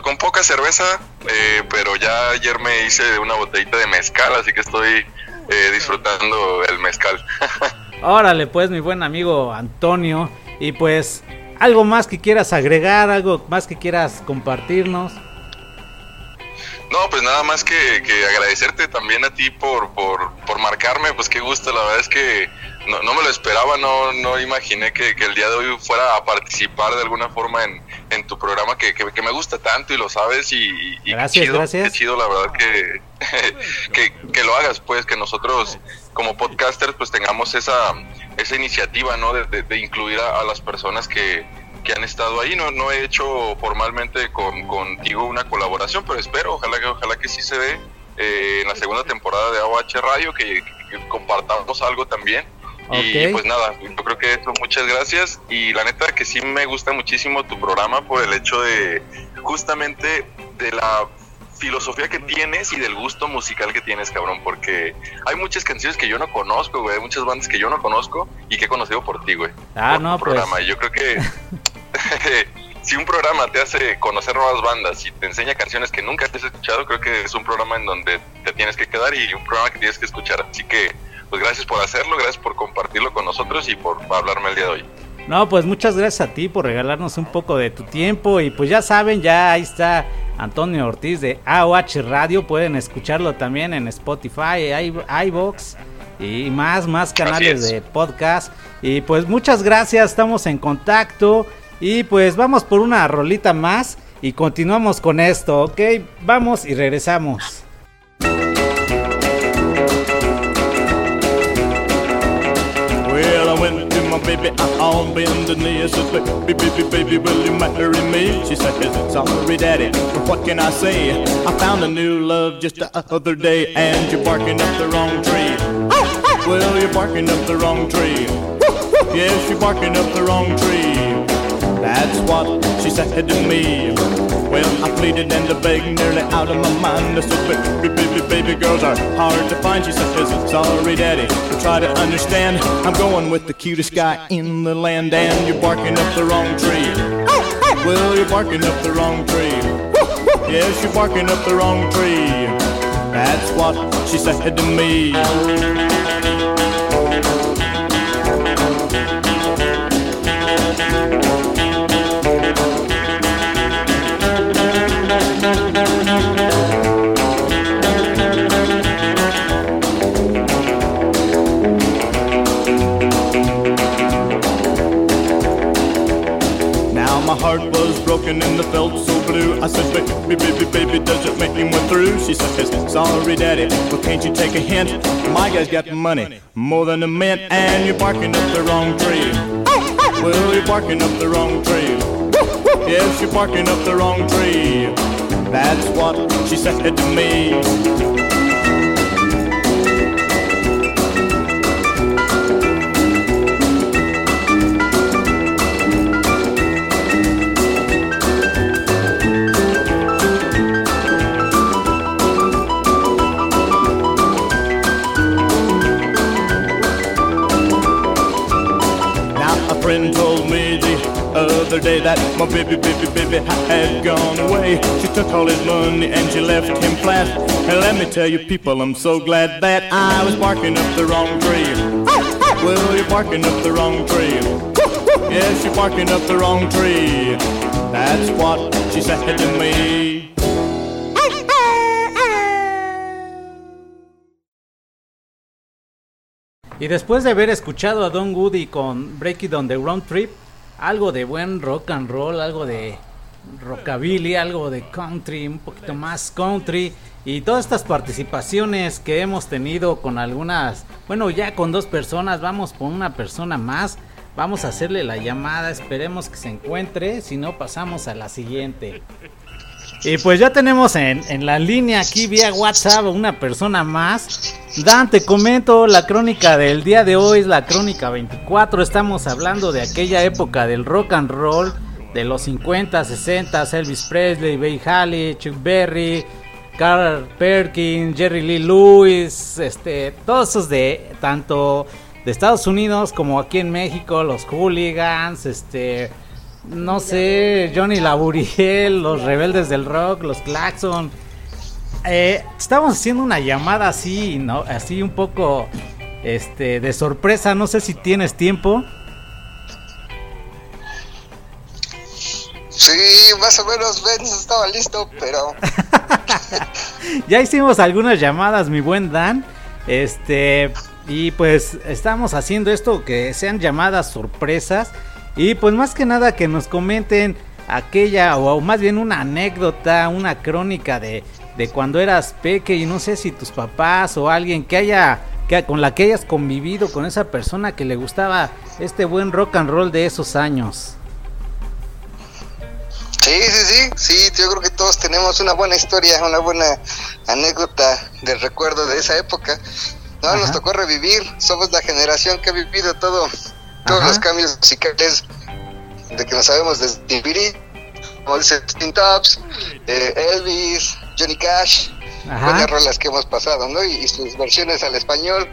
con poca cerveza, eh, pero ya ayer me hice una botellita de mezcal, así que estoy eh, disfrutando el mezcal. Órale, pues, mi buen amigo Antonio. Y pues, algo más que quieras agregar, algo más que quieras compartirnos. No, pues nada más que, que agradecerte también a ti por, por, por marcarme, pues qué gusto, la verdad es que no, no me lo esperaba, no, no imaginé que, que el día de hoy fuera a participar de alguna forma en, en tu programa que, que, me gusta tanto y lo sabes y, Gracias, chido, gracias. qué chido la verdad que, que, que lo hagas, pues que nosotros como podcasters pues tengamos esa, esa iniciativa, ¿no? De, de- de incluir a, a las personas que, que han estado ahí. No, no he hecho formalmente con, contigo una colaboración, pero espero, ojalá que, ojalá que sí se dé eh, en la segunda temporada de AOH Radio, que, que compartamos algo también. Y Ok. pues nada, yo creo que eso, muchas gracias. Y la neta que sí me gusta muchísimo tu programa por el hecho de justamente de la filosofía que tienes y del gusto musical que tienes, cabrón, porque hay muchas canciones que yo no conozco, güey, hay muchas bandas que yo no conozco y que he conocido por ti, güey. Ah, por no, tu pues. programa. Y yo creo que si un programa te hace conocer nuevas bandas y te enseña canciones que nunca has escuchado, creo que es un programa en donde te tienes que quedar y un programa que tienes que escuchar. Así que, pues gracias por hacerlo, gracias por compartirlo con nosotros y por hablarme el día de hoy. No, pues muchas gracias a ti por regalarnos un poco de tu tiempo. Y pues ya saben, ya ahí está Antonio Ortiz de AOH Radio. Pueden escucharlo también en Spotify, i- iVoox y más, más canales es. de podcast. Y pues muchas gracias, estamos en contacto. Y pues vamos por una rolita más y continuamos con esto, ¿ok? Vamos y regresamos. I my baby out on bended knee. I said, baby, baby, baby, will you marry me? She said, sorry, daddy, what can I say? I found a new love just the other day, and you're barking up the wrong tree. Well, you're barking up the wrong tree. Yes, you're barking up the wrong tree. That's what she said to me. Well, I pleaded and I begged nearly out of my mind. I said, baby, baby, baby, girls are hard to find. She said, sorry, daddy, try to understand. I'm going with the cutest guy in the land, and you're barking up the wrong tree. Well, you're barking up the wrong tree. Yes, you're barking up the wrong tree. That's what she said to me. Broken and the felt so blue. I said, baby, baby, baby, does it make me went through? She said, sorry, daddy, but can't you take a hint? My guy's got money, more than a mint, and you're barking up the wrong tree. Well, you're barking up the wrong tree. Yes, you're barking up the wrong tree. That's what she said to me. Other day that my baby, baby, baby had gone away. She took all his money and she left him flat. And let me tell you, people, I'm so glad that I was barking up the wrong tree. Well, you're barking up the wrong tree. Yes, you're barking up the wrong tree. That's what she said to me. Y después de haber escuchado a Don Woody con Break It on the Round Trip, algo de buen rock and roll, algo de rockabilly, algo de country, un poquito más country y todas estas participaciones que hemos tenido con algunas, bueno, ya con dos personas, vamos por una persona más. Vamos a hacerle la llamada, esperemos que se encuentre, si no pasamos a la siguiente. Y pues ya tenemos en, en la línea aquí vía WhatsApp una persona más. Dan, te comento, la crónica del día de hoy es la crónica 24. Estamos hablando de aquella época del rock and roll, de los 50, 60, Elvis Presley, Bay Halley, Chuck Berry, Carl Perkins, Jerry Lee Lewis, este, todos esos de tanto de Estados Unidos como aquí en México, los hooligans, este, no sé, Johnny Laburiel, los rebeldes del rock, los Claxon. Eh, estamos haciendo una llamada así, ¿no? Así un poco este, de sorpresa. No sé si tienes tiempo. Sí, más o menos Benz estaba listo, pero ya hicimos algunas llamadas, mi buen Dan. Este, y pues estamos haciendo esto que sean llamadas sorpresas. Y pues más que nada que nos comenten aquella, o más bien una anécdota, una crónica de, de cuando eras peque y no sé si tus papás o alguien que haya que con la que hayas convivido con esa persona que le gustaba este buen rock and roll de esos años. sí, sí, sí, sí, yo creo que todos tenemos una buena historia, una buena anécdota de recuerdo de esa época. No, Ajá. nos tocó revivir, somos la generación que ha vivido todo, todos Ajá. los cambios musicales de que no sabemos desde DVD, como dice Teen Tops, eh, Elvis, Johnny Cash, Ajá. buenas rolas que hemos pasado, ¿no? Y, y sus versiones al español,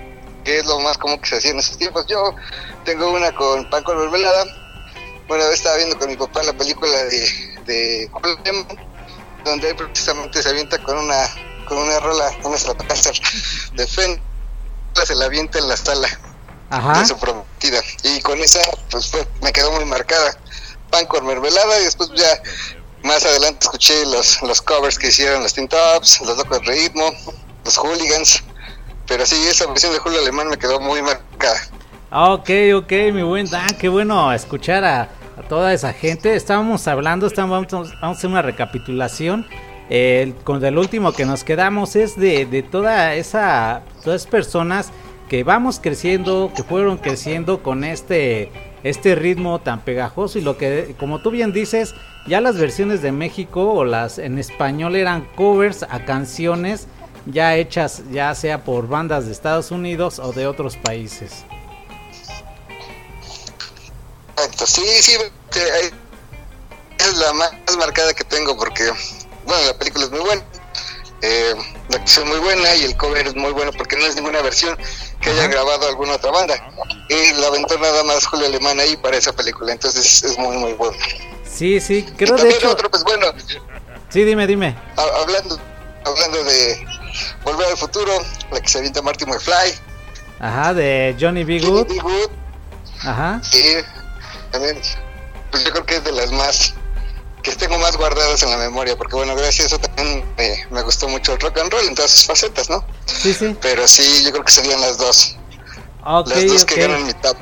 que es lo más común que se hacía en esos tiempos. Yo tengo una con Paco Mermelada. Bueno, estaba viendo con mi papá la película de, de Coleman, donde él precisamente se avienta con una con una rola, una Stratocaster de Fen, se la avienta en la sala Ajá. de su prometida. Y con esa, pues fue, me quedó muy marcada. Pan con mermelada y después ya más adelante escuché los, los covers que hicieron los Teen Tops, los Locos de Ritmo, los Hooligans. Pero sí, esa versión de Julio Alemán me quedó muy marcada. Ok, ok, mi buen Dan, qué bueno escuchar a, a toda esa gente. Estábamos hablando, estamos, vamos, a hacer una recapitulación. El- con el último que nos quedamos es de, de toda esa, todas esas personas que vamos creciendo, que fueron creciendo con este, este ritmo tan pegajoso y lo que, como tú bien dices, ya las versiones de México o las en español eran covers a canciones ya hechas ya sea por bandas de Estados Unidos o de otros países. Sí, sí, es la más marcada que tengo porque, bueno, la película es muy buena, eh, la canción muy buena y el cover es muy bueno porque no es ninguna versión que haya grabado alguna otra banda. Y la aventó nada más Julio Alemán ahí para esa película, entonces es muy, muy bueno. Sí, sí, Y creo de también hecho. otro, pues bueno, Sí, dime, dime. ha- hablando, hablando de Volver al Futuro, la que se avienta Marty McFly, Ajá, de Johnny B. Johnny. B. Good, Ajá. y también, pues yo creo que es de las más que tengo más guardadas en la memoria, porque bueno, gracias a eso también me, me gustó mucho el rock and roll en todas sus facetas, ¿no? Sí, sí. Pero sí, yo creo que serían las dos, Ok, las dos ok. que ganan mi top.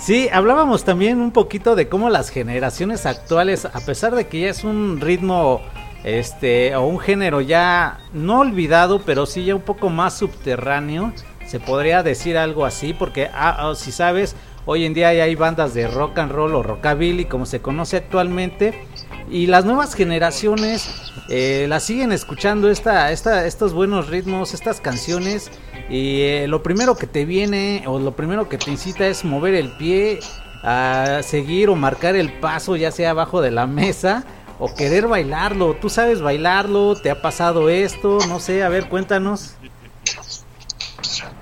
Sí, hablábamos también un poquito de cómo las generaciones actuales, a pesar de que ya es un ritmo, este, o un género ya no olvidado, pero sí ya un poco más subterráneo, se podría decir algo así, porque ah, ah, si sabes, hoy en día ya hay bandas de rock and roll o rockabilly, como se conoce actualmente, y las nuevas generaciones eh, las siguen escuchando esta, esta, estos buenos ritmos, estas canciones. Y eh, lo primero que te viene o lo primero que te incita es mover el pie, a seguir o marcar el paso, ya sea abajo de la mesa o querer bailarlo. ¿Tú sabes bailarlo? ¿Te ha pasado esto? No sé, a ver, cuéntanos.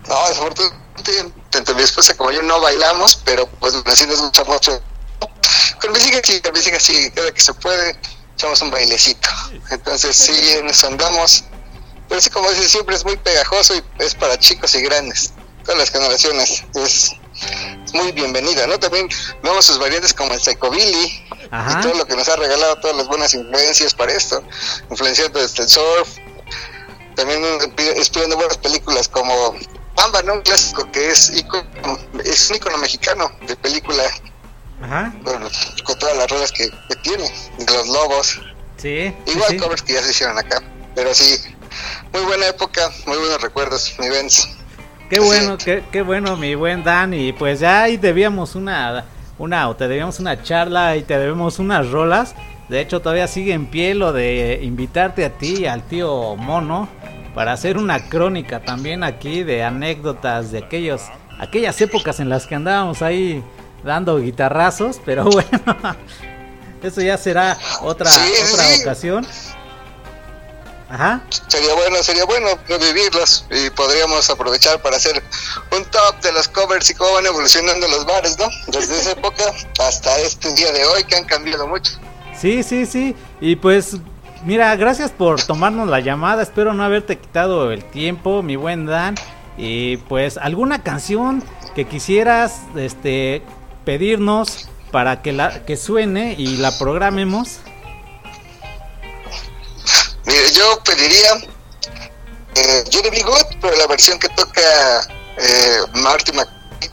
No, desafortunadamente, mi esposa como yo no bailamos, pero pues así nos gusta mucho. Con mis hijas sí, con sí, cada que se puede, echamos un bailecito. Entonces sí, en eso andamos. Pero sí, como dice, siempre es muy pegajoso y es para chicos y grandes. Todas las generaciones. Es, muy bienvenida, ¿no? También vemos sus variantes como el psychobilly y todo lo que nos ha regalado todas las buenas influencias para esto, influenciando desde el surf, también inspirando buenas películas como Bamba, ¿no? Un clásico que es, icono, es un icono mexicano de película Ajá. con, con todas las rolas que, que tiene, los lobos, Sí. igual sí. covers que ya se hicieron acá, pero sí, muy buena época, muy buenos recuerdos, mi Benz. Qué bueno, qué, qué bueno, mi buen Dan. Y pues ya ahí debíamos una, una, o te debíamos una charla y te debemos unas rolas. De hecho, todavía sigue en pie lo de invitarte a ti y al tío Mono para hacer una crónica también aquí de anécdotas de aquellos, aquellas épocas en las que andábamos ahí dando guitarrazos. Pero bueno, eso ya será otra, Sí, otra sí. ocasión. Ajá. Sería bueno, sería bueno revivirlos y podríamos aprovechar para hacer un top de los covers y cómo van evolucionando los bares, ¿no? Desde esa época hasta este día de hoy que han cambiado mucho. Sí, sí, sí. Y pues, mira, gracias por tomarnos la llamada. Espero no haberte quitado el tiempo, mi buen Dan. Y pues, alguna canción que quisieras este, pedirnos para que, la, que suene y la programemos. Mire, yo pediría eh, Johnny B. Good, pero la versión que toca eh, Marty McFly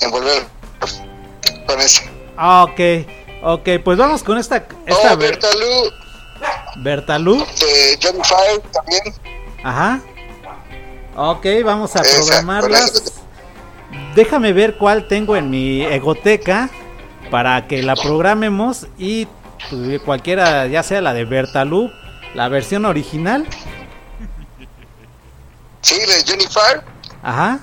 en Volver con ese. Ah, ok, ok, pues vamos con esta, esta Oh, Ber- Bertalú Bertalú. de Johnny Fire también. Ajá. Ok, vamos a Esa, programarlas. Déjame ver cuál tengo en mi egoteca para que la programemos y pues, cualquiera, ya sea la de Bertalú, la versión original. Sí, la de Fire Ajá.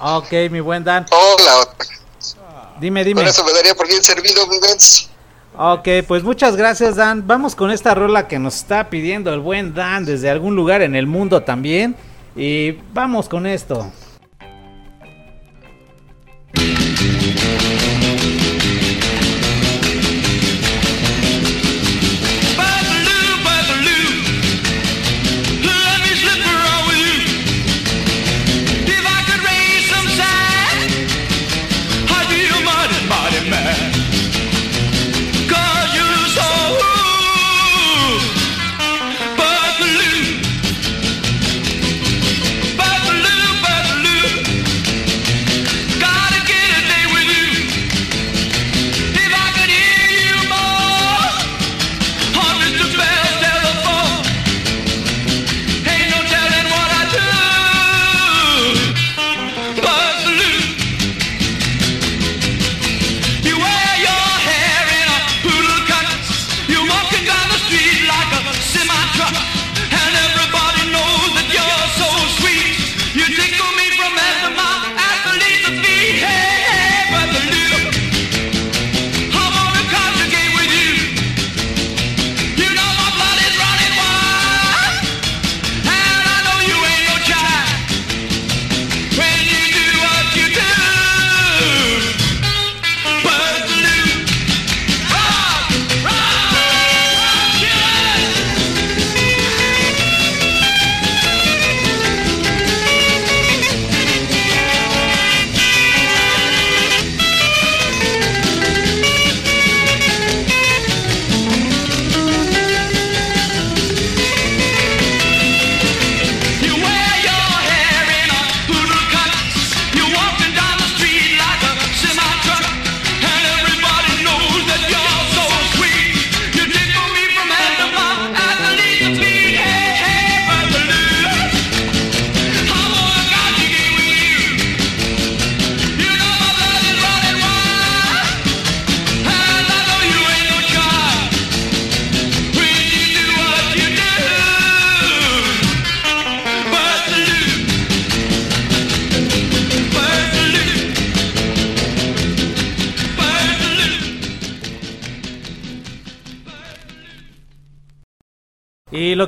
Ok, mi buen Dan. o la otra. Dime, dime. eso me daría por bien servido, mi Benz. Ok, pues muchas gracias Dan. Vamos con esta rola que nos está pidiendo el buen Dan desde algún lugar en el mundo también. Y vamos con esto. Thank you.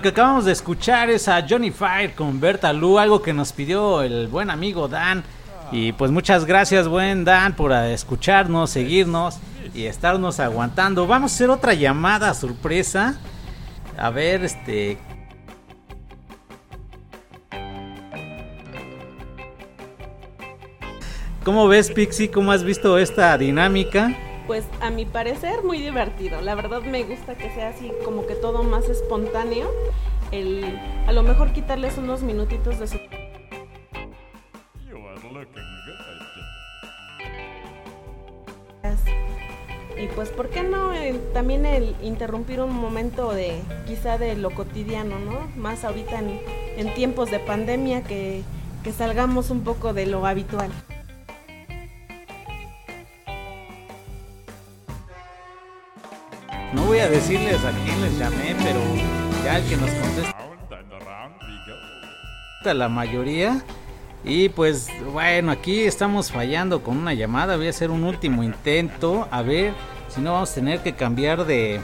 Que acabamos de escuchar es a Johnny Fire con Berta Lu, algo que nos pidió el buen amigo Dan. Y pues muchas gracias, buen Dan, por escucharnos, seguirnos y estarnos aguantando. Vamos a hacer otra llamada sorpresa. A ver, este. ¿Cómo ves, Pixie? ¿Cómo has visto esta dinámica? Pues a mi parecer muy divertido. La verdad me gusta que sea así como que todo más espontáneo. El, a lo mejor quitarles unos minutitos de su... Y pues, ¿por qué no eh, también el interrumpir un momento de quizá de lo cotidiano, ¿no? Más ahorita en, en tiempos de pandemia que, que salgamos un poco de lo habitual. No voy a decirles a quién les llamé, pero ya el que nos contesta la mayoría. Y pues bueno, aquí estamos fallando con una llamada. Voy a hacer un último intento. A ver si no vamos a tener que cambiar de,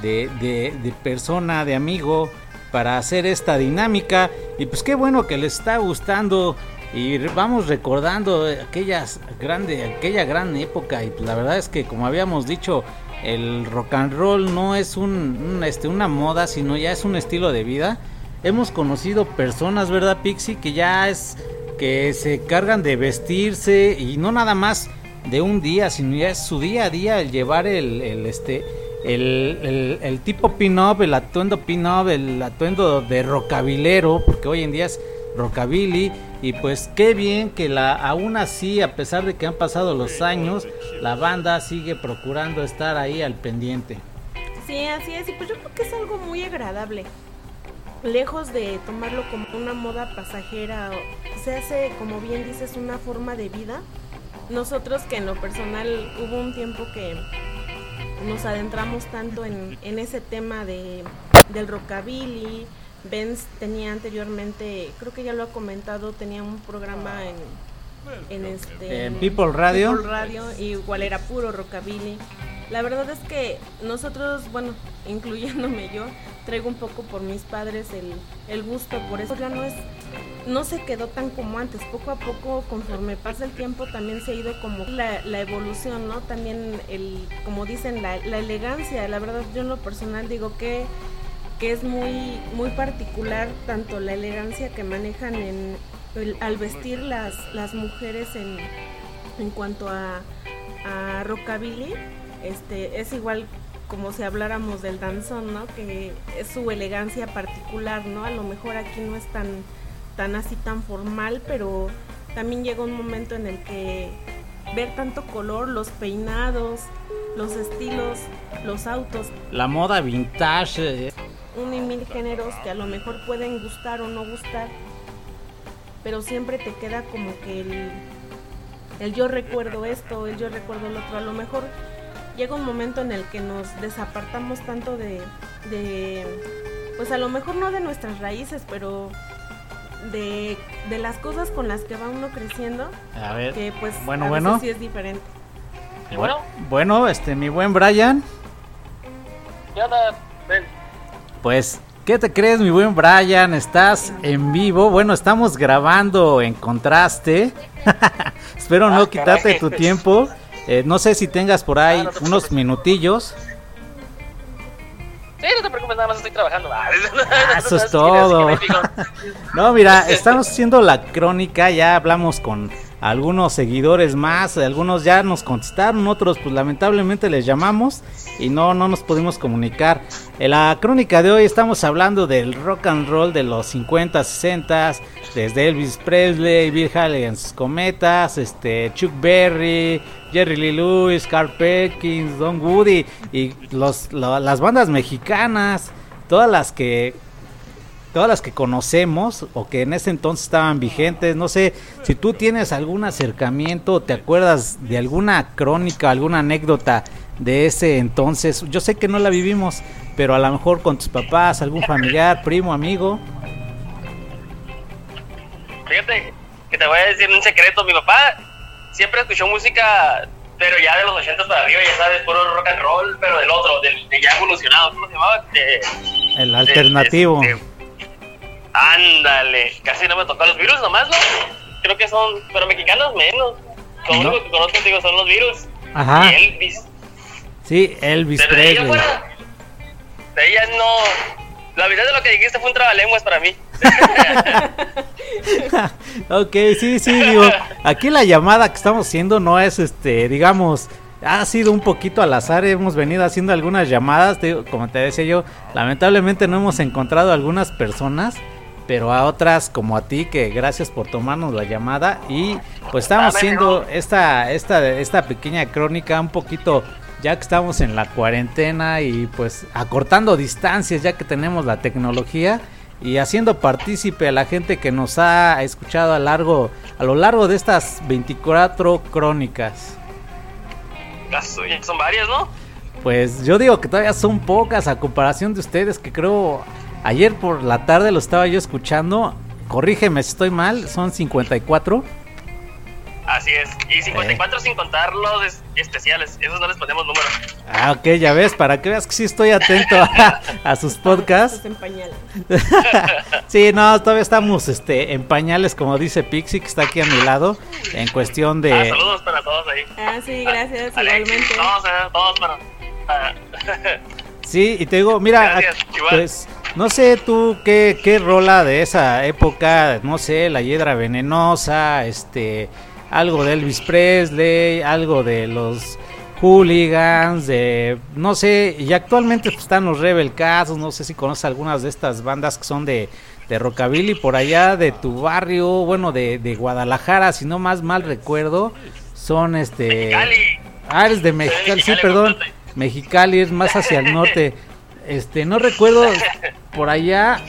de, persona, de amigo, para hacer esta dinámica. Y pues qué bueno que les está gustando. Y vamos recordando aquellas grande, aquella gran época. Y pues la verdad es que como habíamos dicho, el rock and roll no es un, este, una moda, sino ya es un estilo de vida. Hemos conocido personas, ¿verdad, Pixie? Que ya es que se cargan de vestirse y no nada más de un día, sino ya es su día a día el llevar el, este el, tipo pin-up, el atuendo pin-up, el atuendo de rockabilero, porque hoy en día es rockabilly y pues qué bien que la aún así, a pesar de que han pasado los años, la banda sigue procurando estar ahí al pendiente. Sí, así es. Y pues yo creo que es algo muy agradable. Lejos de tomarlo como una moda pasajera, o- se hace, como bien dices, una forma de vida. Nosotros que en lo personal hubo un tiempo que nos adentramos tanto en, en ese tema de, del rockabilly. Benz tenía anteriormente, creo que ya lo ha comentado, tenía un programa en, en este En People Radio. People Radio, y igual era puro rockabilly. La verdad es que nosotros, bueno, incluyéndome yo, traigo un poco por mis padres el, el gusto por eso. Ya no es, no se quedó tan como antes. Poco a poco, conforme pasa el tiempo, también se ha ido como la, la evolución, ¿no? También el, como dicen, la, la elegancia. La verdad, yo en lo personal digo que es muy muy particular tanto la elegancia que manejan en al vestir las las mujeres en en cuanto a, a rockabilly este es igual como si habláramos del danzón no que es su elegancia particular no a lo mejor aquí no es tan tan así tan formal pero también llega un momento en el que ver tanto color los peinados los estilos los autos. La moda vintage, eh, un y mil géneros que a lo mejor pueden gustar o no gustar, pero siempre te queda como que el, el yo recuerdo esto, el yo recuerdo lo otro. A lo mejor llega un momento en el que nos desapartamos tanto de, de pues a lo mejor no de nuestras raíces, pero de, de las cosas con las que va uno creciendo, a ver. que pues Bueno, a veces bueno. sí es diferente. Y bueno, Bueno, este mi buen Brian, ¿qué onda? Ven. Pues ¿qué te crees, mi buen Brian? Estás en vivo. Bueno, estamos grabando en contraste. Espero no Ah, quitarte tu tiempo. Eh, no sé si tengas por ahí Ah, no unos minutillos. Sí, no te preocupes, nada más estoy trabajando. Ah, eso es todo. No, mira, estamos haciendo la crónica, ya hablamos con algunos seguidores más, algunos ya nos contestaron, otros pues lamentablemente les llamamos y no, no nos pudimos comunicar. En la crónica de hoy estamos hablando del rock and roll de los 50, 60, desde Elvis Presley, Bill Haley en sus cometas, este, Chuck Berry, Jerry Lee Lewis, Carl Perkins, Don Woody y los, lo- las bandas mexicanas, todas las que todas las que conocemos o que en ese entonces estaban vigentes. No sé si tú tienes algún acercamiento te acuerdas de alguna crónica, alguna anécdota de ese entonces. Yo sé que no la vivimos, pero a lo mejor con tus papás, algún familiar, primo, amigo. Fíjate que te voy a decir un secreto. Mi papá siempre escuchó música, pero ya de los 80 para arriba, ya sabes, puro rock and roll, pero del otro, del de ya evolucionado. ¿Cómo se llamaba? De- El de- alternativo. Ándale, casi no me tocó los virus nomás, ¿no? Creo que son, pero mexicanos menos. Lo único que conozco, digo, son los virus. Ajá. Y Elvis. Sí, Elvis Pero de ella Presley. fuera, de ella no. La verdad de lo que dijiste fue un trabalenguas para mí. ok, sí, sí, digo, aquí la llamada que estamos haciendo no es, este, digamos, ha sido un poquito al azar, hemos venido haciendo algunas llamadas, te digo, como te decía yo, lamentablemente no hemos encontrado algunas personas, pero a otras como a ti, que gracias por tomarnos la llamada y pues estamos haciendo esta, esta, esta pequeña crónica un poquito ya que estamos en la cuarentena y pues acortando distancias ya que tenemos la tecnología y haciendo partícipe a la gente que nos ha escuchado a largo a lo largo de estas 24 crónicas. Ya Son varias, ¿no? Pues yo digo que todavía son pocas a comparación de ustedes que creo ayer por la tarde lo estaba yo escuchando. Corrígeme si estoy mal, son 54. Así es. Y 54 sin contar los es- especiales. Esos no les ponemos número. Ah, ok, ya ves, para que veas que sí estoy atento a, a sus podcasts. En pañales. Sí, no, todavía estamos este, en pañales, como dice Pixie, que está aquí a mi lado, en cuestión Ah, de... saludos para todos ahí. Ah, sí, gracias, Alex, igualmente. Todos, eh, todos para. para- Sí, y te digo, mira, Gracias, ac- igual. No sé tú qué, qué rola de esa época, no sé, La Hiedra Venenosa, este, algo de Elvis Presley, algo de los Hooligans, de, no sé, y actualmente están los Rebel Cats, no sé si conoces algunas de estas bandas que son de, de Rockabilly por allá, de tu barrio, bueno, de, de Guadalajara, si no más mal recuerdo, son este... Cali. Ah, eres de Mexicali, sí, Mexicali, perdón. Mexicali es más hacia el norte. Este, no recuerdo por allá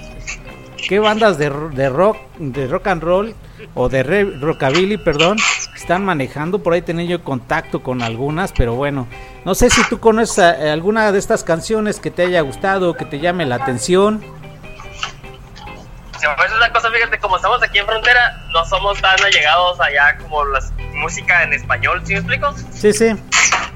qué bandas de, de rock, de rock and roll o de re- rockabilly, perdón, están manejando. Por ahí tenía yo contacto con algunas, pero bueno, no sé si tú conoces eh, alguna de estas canciones que te haya gustado, que te llame la atención. Si me parece una cosa, fíjate, como estamos aquí en frontera, no somos tan allegados allá como la música en español, ¿sí me explico? Sí, sí.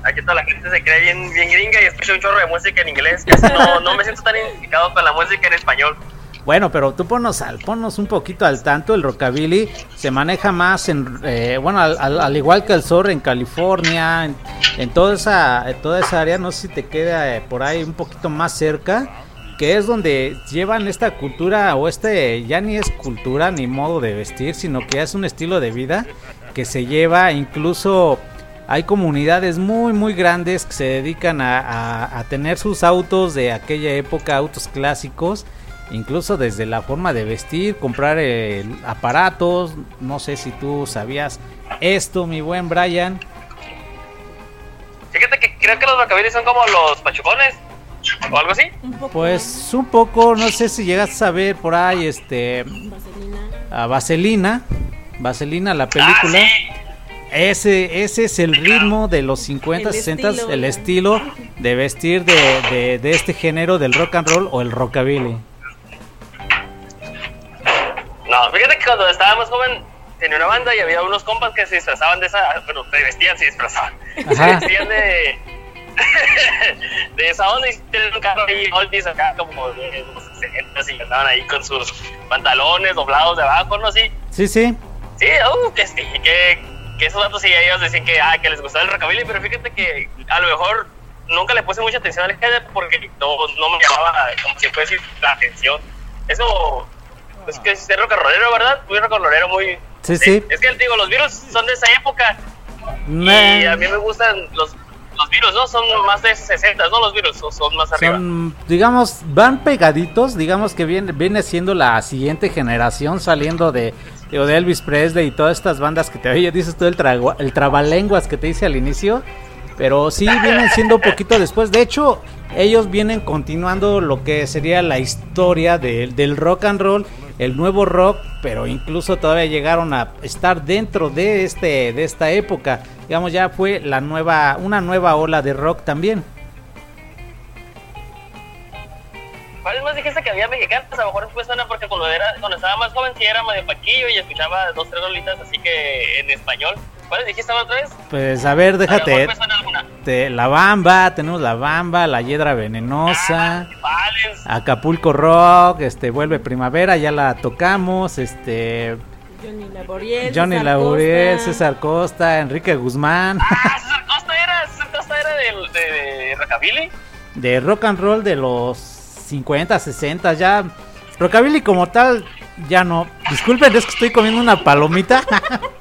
Aquí toda la gente se cree bien, bien gringa y escucha un chorro de música en inglés. Casi no, no me siento tan identificado con la música en español. Bueno, pero tú ponnos, al, ponnos un poquito al tanto. El rockabilly se maneja más en, eh, bueno, al, al- al igual que el zorro en California, en, en toda esa, en toda esa área. No sé si te queda eh, por ahí un poquito más cerca, que es donde llevan esta cultura o este ya ni es cultura ni modo de vestir, sino que es un estilo de vida que se lleva. Incluso hay comunidades muy muy grandes que se dedican a, tener sus autos de aquella época, autos clásicos, incluso desde la forma de vestir, comprar aparatos, no sé si tú sabías esto, mi buen Brian. Fíjate que creo que los rockabilly son como los pachucones o algo así. Pues un poco, no sé si llegas a ver por ahí este Vaselina. a Vaselina, Vaselina la película. Ah, sí. Ese, ese es el ritmo de los 50, El 60, estilo, el estilo de vestir de, de- de este género del rock and roll o el rockabilly. No, fíjate que cuando estaba más joven tenía una banda y había unos compas que se disfrazaban de esa, bueno, se vestían, se disfrazaban, Ajá. se vestían de, de esa onda y tenían un carro ahí, oldies acá como de los 60 y andaban ahí con sus pantalones doblados de abajo, ¿no? Sí, Sí, sí. sí, uh, que sí, que, que esos datos sí, ellos decían que, ah, que les gustaba el rockabilly, pero fíjate que a lo mejor nunca le puse mucha atención al género porque no, no me llamaba, como si fuese la atención. Eso, es que es rollero, ¿verdad? Muy rollero, muy... Sí, sí. Es que, digo, los virus son de esa época y Nah, a mí me gustan los, los virus, ¿no? Son más de 60, ¿no? Los virus son, más arriba. son, digamos, van pegaditos, digamos que viene, viene siendo la siguiente generación saliendo de, de Elvis Presley y todas estas bandas que te oye, dices tú el, el trabalenguas que te hice al inicio, pero sí vienen siendo poquito después. De hecho, ellos vienen continuando lo que sería la historia del- del rock and roll, el nuevo rock, pero incluso todavía llegaron a estar dentro de este de esta época. Digamos, ya fue la nueva una nueva ola de rock también. ¿Cuáles más dijiste que había mexicanos? A lo mejor después suena porque cuando, era, cuando estaba más joven sí era medio paquillo y escuchaba dos, tres rolitas así que en español. ¿Cuáles dijiste la otra vez? Pues a ver, déjate. te- la Bamba, tenemos la Bamba, la Hiedra Venenosa, Valens. Acapulco Rock, este vuelve primavera, ya la tocamos, este Johnny Laboriel. Johnny César Costa. César Costa, Enrique Guzmán, Ah, César Costa era, César Costa era del- de, de Rockabilly. de rock and roll de los 50, 60, ya Rockabilly como tal ya no. Disculpen, es que estoy comiendo una palomita.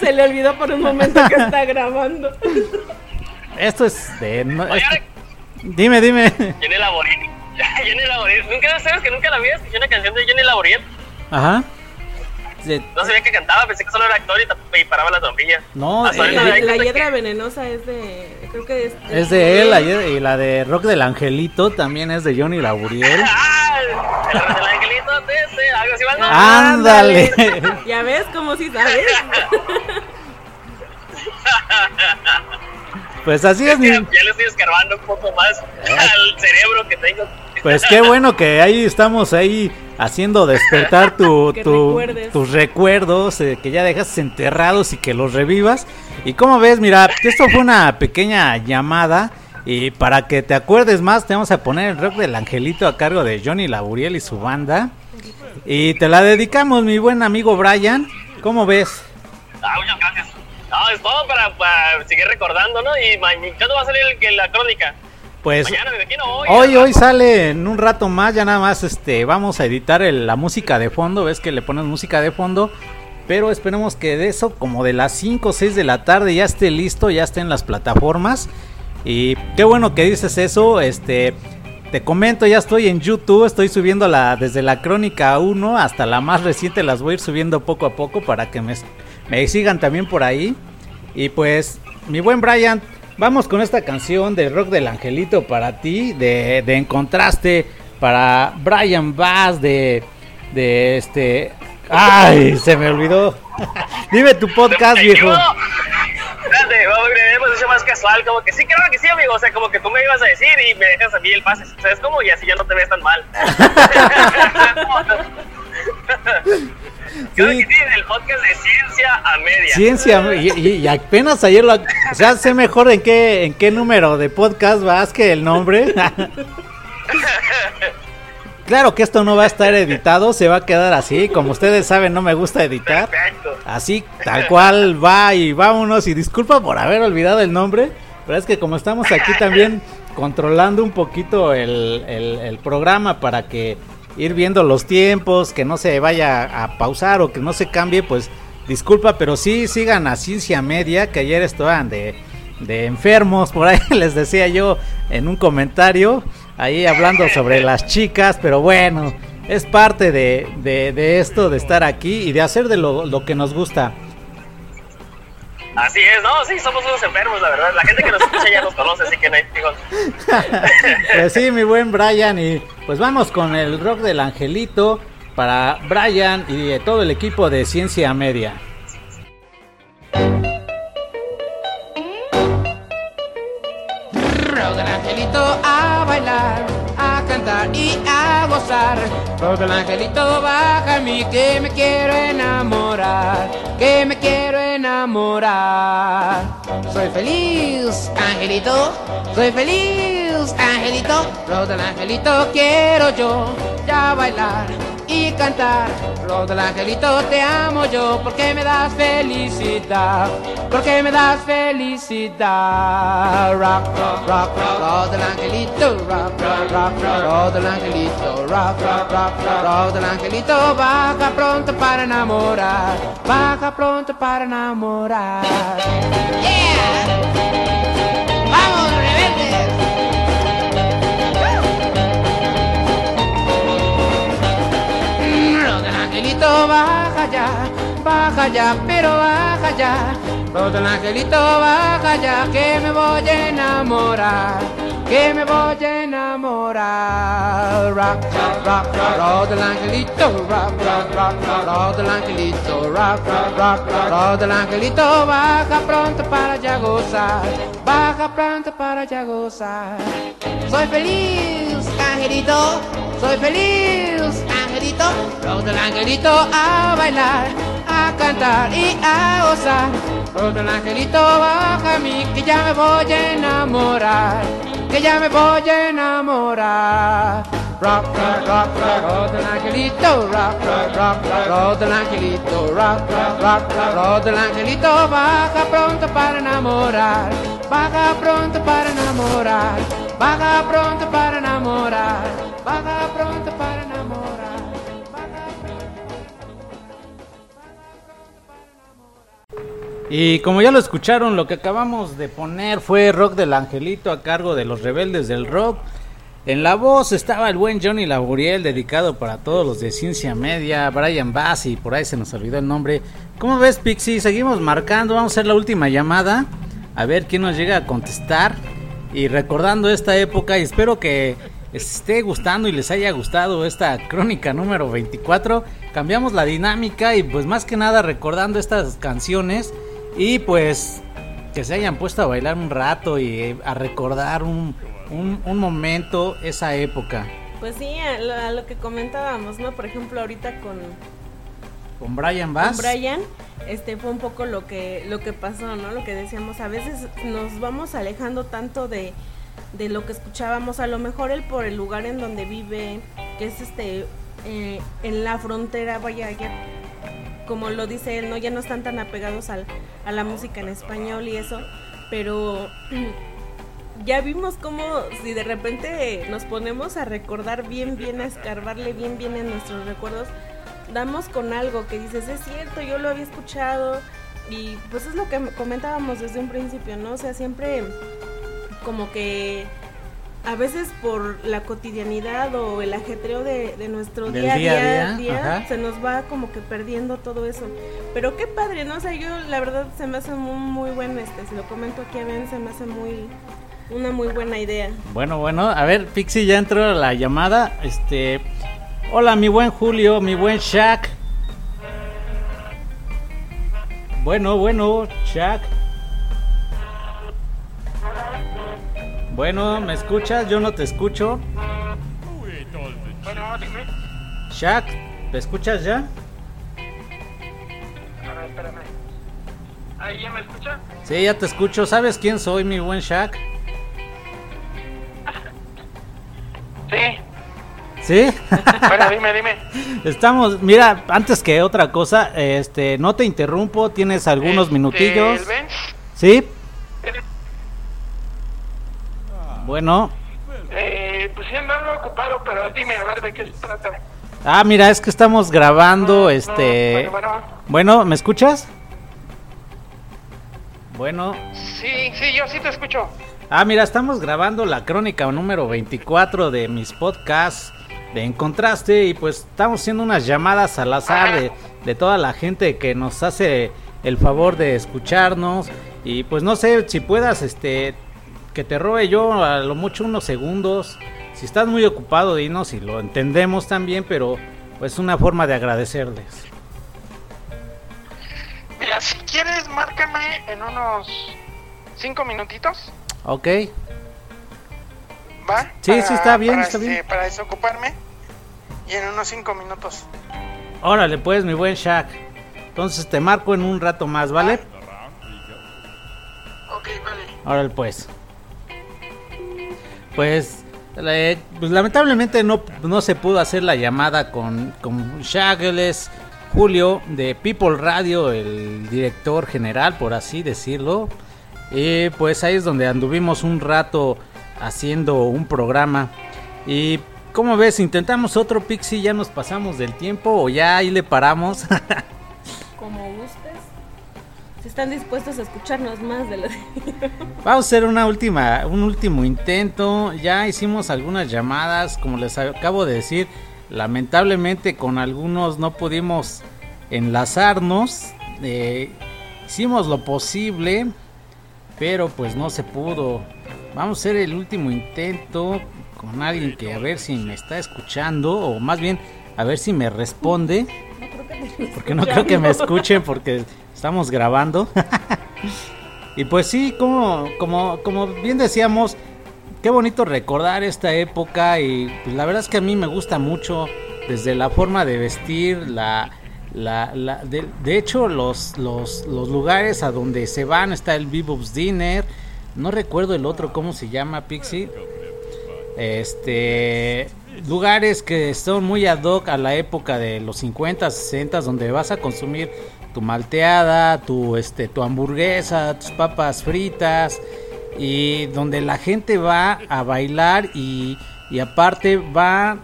Se le olvidó por un momento que está grabando. Esto es de. no- Oye, esto- Dime, dime. Jenny Laborini. Jenny Laborini. ¿Nunca sabes que nunca la había escuchado una canción de Jenny Laborini? Ajá. De- No sabía que cantaba, pensé que solo era actor y, y paraba la trompilla. No, eh, La, la hiedra que- venenosa es de. Creo que es. es de él y la de Rock del Angelito también es de Johnny Laburiel. ¡Ah! El, el angelito de ese, algo así ¿no? Ándale. Ya ves como si sabes. Pues así es, mi- Ya le estoy escarbando un poco más al cerebro que tengo. Pues qué bueno que ahí estamos ahí haciendo despertar tu, Que tu- recuerdes. tus recuerdos, eh, que ya dejas enterrados y que los revivas. Y como ves, mira, esto fue una pequeña llamada y para que te acuerdes más te vamos a poner el rock del angelito a cargo de Johnny Laburiel y su banda. Y te la dedicamos, mi buen amigo Brian. ¿Cómo ves? Ah, muchas gracias. No, es todo para, para seguir recordando, ¿no? Y mañana, ¿cuándo va a salir el, que la crónica? Pues Mañana, hoy. Hoy, hoy sale en un rato más, ya nada más este, vamos a editar el- la música de fondo, ves que le pones música de fondo, pero esperemos que de eso, como de las 5 o 6 de la tarde, ya esté listo, ya esté en las plataformas. Y qué bueno que dices eso, este, te comento, ya estoy en YouTube, estoy subiendo la, desde la crónica 1 hasta la más reciente, las voy a ir subiendo poco a poco para que me, me sigan también por ahí. Y pues, mi buen Brian, vamos con esta canción de Rock del Angelito para ti, de, de En Contraste, para Brian Bass, de, de este... ¡Ay! Se me olvidó. Dime tu podcast, viejo. Espérate, vamos, hemos hecho más casual, como que sí, claro que sí, amigo. O sea, como que tú me ibas a decir y me dejas a mí el pase. ¿Sabes cómo? Y así ya no te ves tan mal. Sí. que el podcast de ciencia a media. Ciencia, y, y- y apenas ayer lo... O sea, sé mejor en qué, en qué número de podcast vas que el nombre. Claro que esto no va a estar editado, se va a quedar así. Como ustedes saben, no me gusta editar. Perfecto. Así, tal cual va y vámonos. Y disculpa por haber olvidado el nombre. Pero es que como estamos aquí también controlando un poquito el, el- el programa para que ir viendo los tiempos, que no se vaya a pausar o que no se cambie, pues disculpa, pero sí sigan a Ciencia Media, que ayer estaban de, de enfermos, por ahí les decía yo en un comentario, ahí hablando sobre las chicas, pero bueno, es parte de, de- esto, de estar aquí y de hacer de lo, lo que nos gusta. Así es, no, sí, somos unos enfermos, la verdad. La gente que nos escucha ya nos conoce, así que no hay fijos. Pues sí, mi buen Brian, y pues vamos con el rock del angelito para Brian y de todo el equipo de Ciencia Media. Rock del angelito a bailar, cantar y a gozar. Rock del angelito baja a mí que me quiero enamorar, que me quiero enamorar. Soy feliz, angelito, soy feliz, angelito. Rock del angelito quiero yo ya bailar cantar. Rock del angelito te amo yo porque me das felicidad, porque me das felicidad. Rock, rock, rock, del angelito, rock, rock, rock, rock del angelito, rock, rock, rock, rock del angelito. Baja pronto para enamorar, baja pronto para enamorar. Yeah, angelito baja ya, baja ya, pero baja ya. Del angelito baja ya, que me voy a enamorar, que me voy a enamorar. Rock, rock, rock, del angelito, rock, rock, rock, rock, del angelito, rock, rock, rock del angelito baja pronto para ya gozar, baja pronto para ya gozar. Soy feliz, angelito, soy feliz, angelito, rock del angelito a bailar, a cantar y a gozar. Rock del angelito baja a mí que ya me voy a enamorar, que ya me voy a enamorar. Rock, rock, rock, rock, del angelito, rock, rock, rock, rock, rock del angelito, rock, rock, rock, rock, del angelito, baja pronto para enamorar, baja pronto para enamorar, baja pronto para enamorar, vaga pronto para enamorar. Vaga pronto para enamorar. Y como ya lo escucharon, lo que acabamos de poner fue Rock del Angelito a cargo de los rebeldes del rock. En la voz estaba el buen Johnny Laburiel, dedicado para todos los de ciencia media, Brian Bass y por ahí se nos olvidó el nombre. ¿Cómo ves, Pixie? Seguimos marcando, vamos a hacer la última llamada, a ver quién nos llega a contestar. Y recordando esta época, y espero que esté gustando y les haya gustado esta crónica número 24. Cambiamos la dinámica y pues más que nada recordando estas canciones y pues que se hayan puesto a bailar un rato y eh, a recordar un, un, un momento, esa época. Pues sí, a lo, a lo que comentábamos, ¿no? Por ejemplo, ahorita con, Con Brian Bass. con Brian, este fue un poco lo que lo que pasó, ¿no? Lo que decíamos, a veces nos vamos alejando tanto de, de lo que escuchábamos, a lo mejor él por el lugar en donde vive, que es este eh, en la frontera, vaya, ya como lo dice él, no ya no están tan apegados al, a la música en español y eso, pero ya vimos cómo si de repente nos ponemos a recordar bien, bien, a escarbarle bien, bien en nuestros recuerdos, damos con algo que dices, es cierto, yo lo había escuchado y pues es lo que comentábamos desde un principio, ¿no? O sea, siempre como que a veces por la cotidianidad o el ajetreo de, de nuestro día a día a día, se nos va como que perdiendo todo eso. Pero qué padre, ¿no? O sea, yo la verdad se me hace muy, muy buen, este, si lo comento aquí a Ben, se me hace muy, una muy buena idea. Bueno, bueno, a ver, Pixie ya entró la llamada. Este, hola, mi buen Julio, mi buen Shaq. Bueno, bueno, Shaq. Bueno, ¿me escuchas? Yo no te escucho. Shaq, ¿te escuchas ya? A ver, espérame. ¿Ahí ya me escucha? Sí, ya te escucho. ¿Sabes quién soy, mi buen Shaq? Sí. ¿Sí? Bueno, dime, dime. Estamos, mira, antes que otra cosa, este, no te interrumpo, tienes algunos Este, minutillos. ¿Sí? Bueno, Eh, pues sí, andaba ocupado, pero dime, a ver de qué se trata. ah, mira, es que estamos grabando, este, Bueno, bueno. bueno, ¿me escuchas? Bueno, Sí, sí, yo sí te escucho. ah, mira, estamos grabando la crónica número 24 de mis podcasts de En Contraste y pues estamos haciendo unas llamadas al azar de, de toda la gente que nos hace el favor de escucharnos y pues no sé si puedas, este, que te robe yo a lo mucho unos segundos. Si estás muy ocupado, dinos y lo entendemos también, pero pues una forma de agradecerles. Mira, si quieres, márcame en unos cinco minutitos, ¿Ok? ¿va? Sí, sí, está bien, para, está bien. Para desocuparme. Y en unos cinco minutos. Órale, pues, mi buen Shaq. Entonces te marco en un rato más, ¿vale? Ok, vale. Órale, pues. Pues, le- pues, lamentablemente no, no se pudo hacer la llamada con, con Shaq. Él es Julio de People Radio, el director general, por así decirlo. Y pues ahí es donde anduvimos un rato haciendo un programa. Y como ves, intentamos otro Pixie, ya nos pasamos del tiempo o ya ahí le paramos. Como. Están dispuestos a escucharnos más de lo Vamos a hacer una última, un último intento. Ya hicimos algunas llamadas, como les acabo de decir. Lamentablemente con algunos no pudimos enlazarnos. Eh, hicimos lo posible, pero pues no se pudo. Vamos a hacer el último intento con alguien que a ver si me está escuchando o más bien a ver si me responde. Porque no creo que me escuchen porque estamos grabando. y pues sí, como, como, como bien decíamos, qué bonito recordar esta época y pues, la verdad es que a mí me gusta mucho desde la forma de vestir, la, la, de, de hecho los, los, los lugares a donde se van está el Bebop's Dinner, no recuerdo el otro cómo se llama Pixie, este lugares que son muy ad hoc a la época de los 50, 60 donde vas a consumir tu malteada, tu este tu hamburguesa, tus papas fritas y donde la gente va a bailar y, y aparte va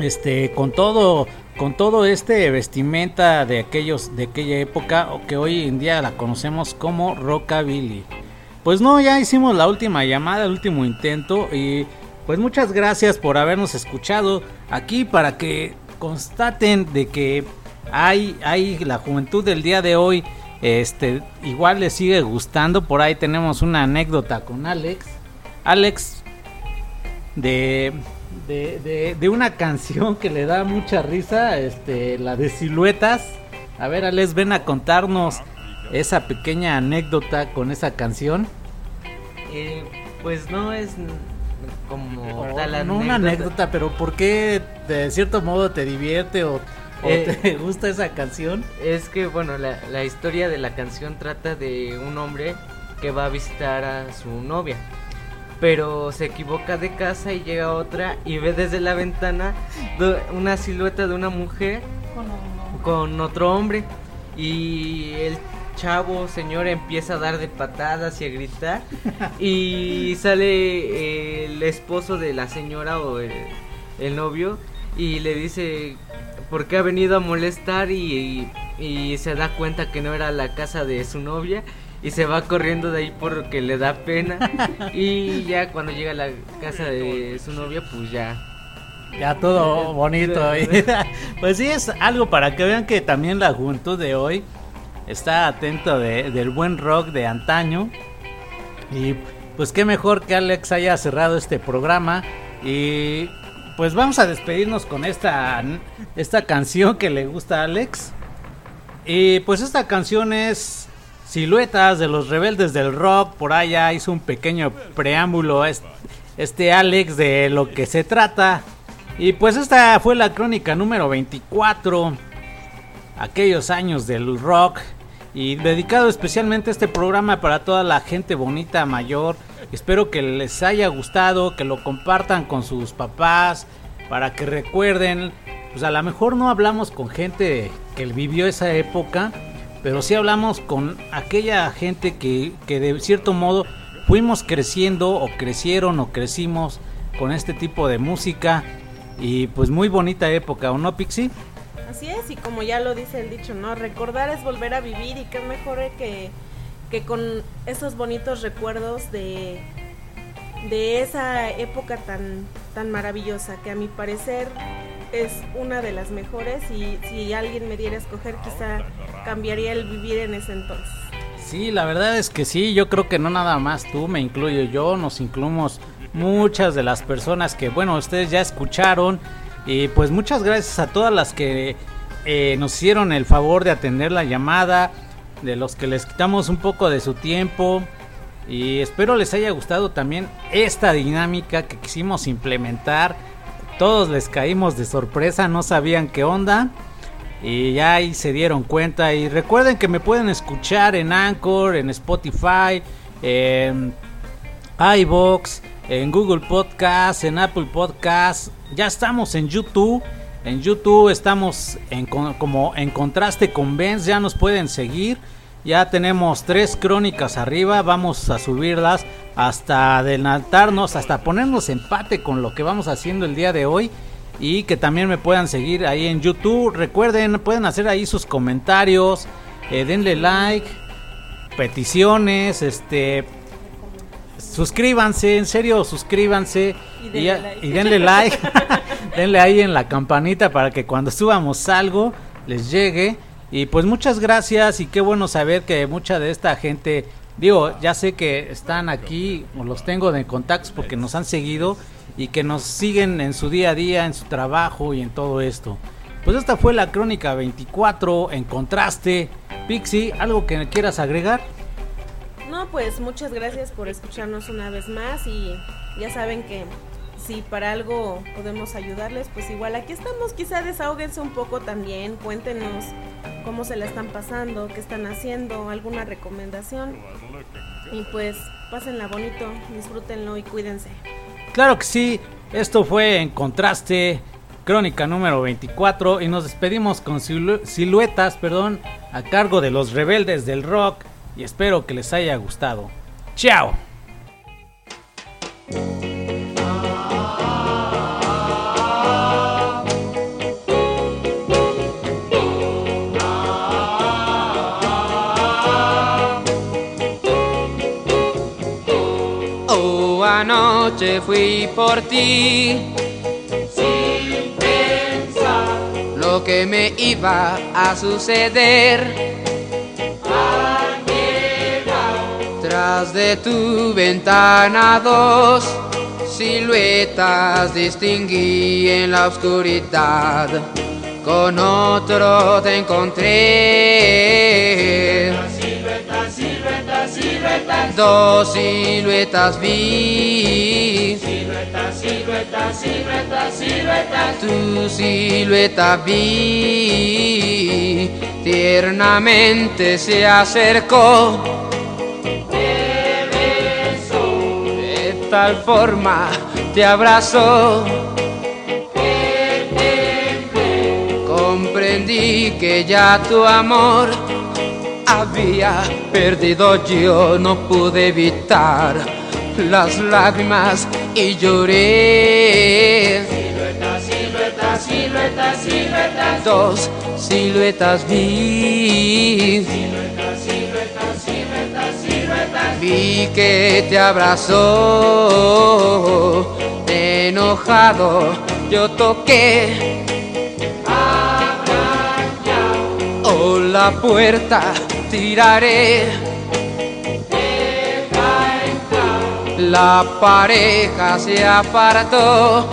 este con todo con todo este vestimenta de aquellos de aquella época o que hoy en día la conocemos como rockabilly. Pues no, ya hicimos la última llamada, el último intento y pues muchas gracias por habernos escuchado aquí para que constaten de que hay hay la juventud del día de hoy este igual les sigue gustando, por ahí tenemos una anécdota con Alex. Alex de de, de, de una canción que le da mucha risa, este, la de siluetas. A ver, Alex, ven a contarnos esa pequeña anécdota con esa canción. Eh, pues no es como tal no una anécdota, pero ¿por qué de cierto modo te divierte o, o Eh, te gusta esa canción? Es que, bueno, la, la historia de la canción trata de un hombre que va a visitar a su novia. Pero se equivoca de casa y llega otra y ve desde la ventana una silueta de una mujer con otro hombre. Y el chavo, señor, empieza a dar de patadas y a gritar. Y sale el esposo de la señora o el, el novio y le dice por qué ha venido a molestar y, y se da cuenta que no era la casa de su novia y se va corriendo de ahí porque le da pena y ya cuando llega a la casa de su novia pues ya Ya todo bonito. pues sí, es algo para que vean que también la juventud de hoy está atento de- del buen rock de antaño. Y pues qué mejor que Alex haya cerrado este programa. Y pues vamos a despedirnos con esta, esta canción que le gusta a Alex. Y pues esta canción es Siluetas de los Rebeldes del Rock. Por allá hizo un pequeño preámbulo a est- este Alex de lo que se trata. Y pues esta fue la crónica número 24. Aquellos años del rock. Y dedicado especialmente este programa para toda la gente bonita mayor. Espero que les haya gustado, que lo compartan con sus papás. Para que recuerden. Pues a lo mejor no hablamos con gente que vivió esa época. Pero sí hablamos con aquella gente que, que de cierto modo fuimos creciendo o crecieron o crecimos con este tipo de música. Y pues muy bonita época, ¿o no, Pixie? Así es, y como ya lo dice el dicho, ¿no? Recordar es volver a vivir y qué mejor que, que con esos bonitos recuerdos de, de esa época tan, tan maravillosa, que a mi parecer es una de las mejores y si alguien me diera a escoger quizá cambiaría el vivir en ese entonces. Sí, la verdad es que sí, yo creo que no nada más tú, me incluyo yo, nos incluimos muchas de las personas que, bueno, ustedes ya escucharon. Y pues muchas gracias a todas las que eh, nos hicieron el favor de atender la llamada, de los que les quitamos un poco de su tiempo. Y espero les haya gustado también esta dinámica que quisimos implementar. Todos les caímos de sorpresa, no sabían qué onda. Y ya ahí se dieron cuenta. Y recuerden que me pueden escuchar en Anchor, en Spotify, en iBox, en Google Podcast, en Apple Podcast. Ya estamos en YouTube. En YouTube estamos en, como en contraste con Benz. Ya nos pueden seguir. Ya tenemos tres crónicas arriba. Vamos a subirlas hasta adelantarnos, hasta ponernos empate con lo que vamos haciendo el día de hoy. Y que también me puedan seguir ahí en YouTube. Recuerden, pueden hacer ahí sus comentarios. eh, denle like. Peticiones. Este. Suscríbanse, en serio, suscríbanse. Y denle like. y denle like. denle ahí en la campanita para que cuando subamos algo les llegue. Y pues muchas gracias y qué bueno saber que mucha de esta gente, digo, ya sé que están aquí, o los tengo de contactos porque nos han seguido y que nos siguen en su día a día, en su trabajo y en todo esto. Pues esta fue la crónica 24 en contraste. Pixie, ¿algo que quieras agregar? No, pues muchas gracias por escucharnos una vez más y ya saben que si para algo podemos ayudarles, pues igual aquí estamos, quizá desahóguense un poco también, cuéntenos cómo se la están pasando, qué están haciendo, alguna recomendación y pues pásenla bonito, disfrútenlo y cuídense. Claro que sí, esto fue en contraste, crónica número 24 y nos despedimos con silu- siluetas, perdón, a cargo de los rebeldes del rock y espero que les haya gustado. ¡Chao! Oh, anoche fui por ti. Sin pensar lo que me iba a suceder. Ah. Tras de tu ventana dos siluetas distinguí en la oscuridad. Con otro te encontré. Silueta, silueta, silueta. Dos siluetas vi. Silueta, silueta, silueta, silueta. Tu silueta vi. Tiernamente se acercó. Tal forma te abrazó. Comprendí que ya tu amor había perdido. Yo no pude evitar las lágrimas y lloré. Silueta, silueta, silueta, silueta. Dos siluetas vi. Silueta. Vi que te abrazó, enojado yo toqué. O la puerta tiraré. La pareja se apartó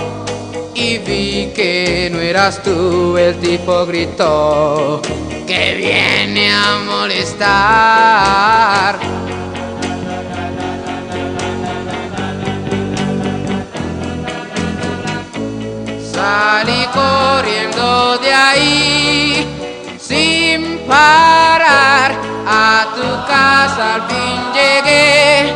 y vi que no eras tú, el tipo gritó que viene a molestar. Salí corriendo de ahí sin parar. A tu casa al fin llegué.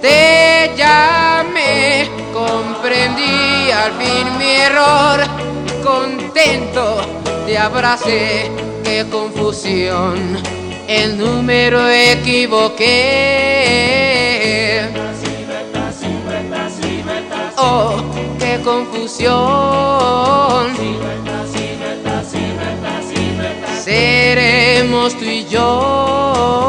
Te llamé, comprendí al fin mi error. Contento te abracé, qué confusión. El número equivoqué. Oh, confusión. Seremos tú y yo.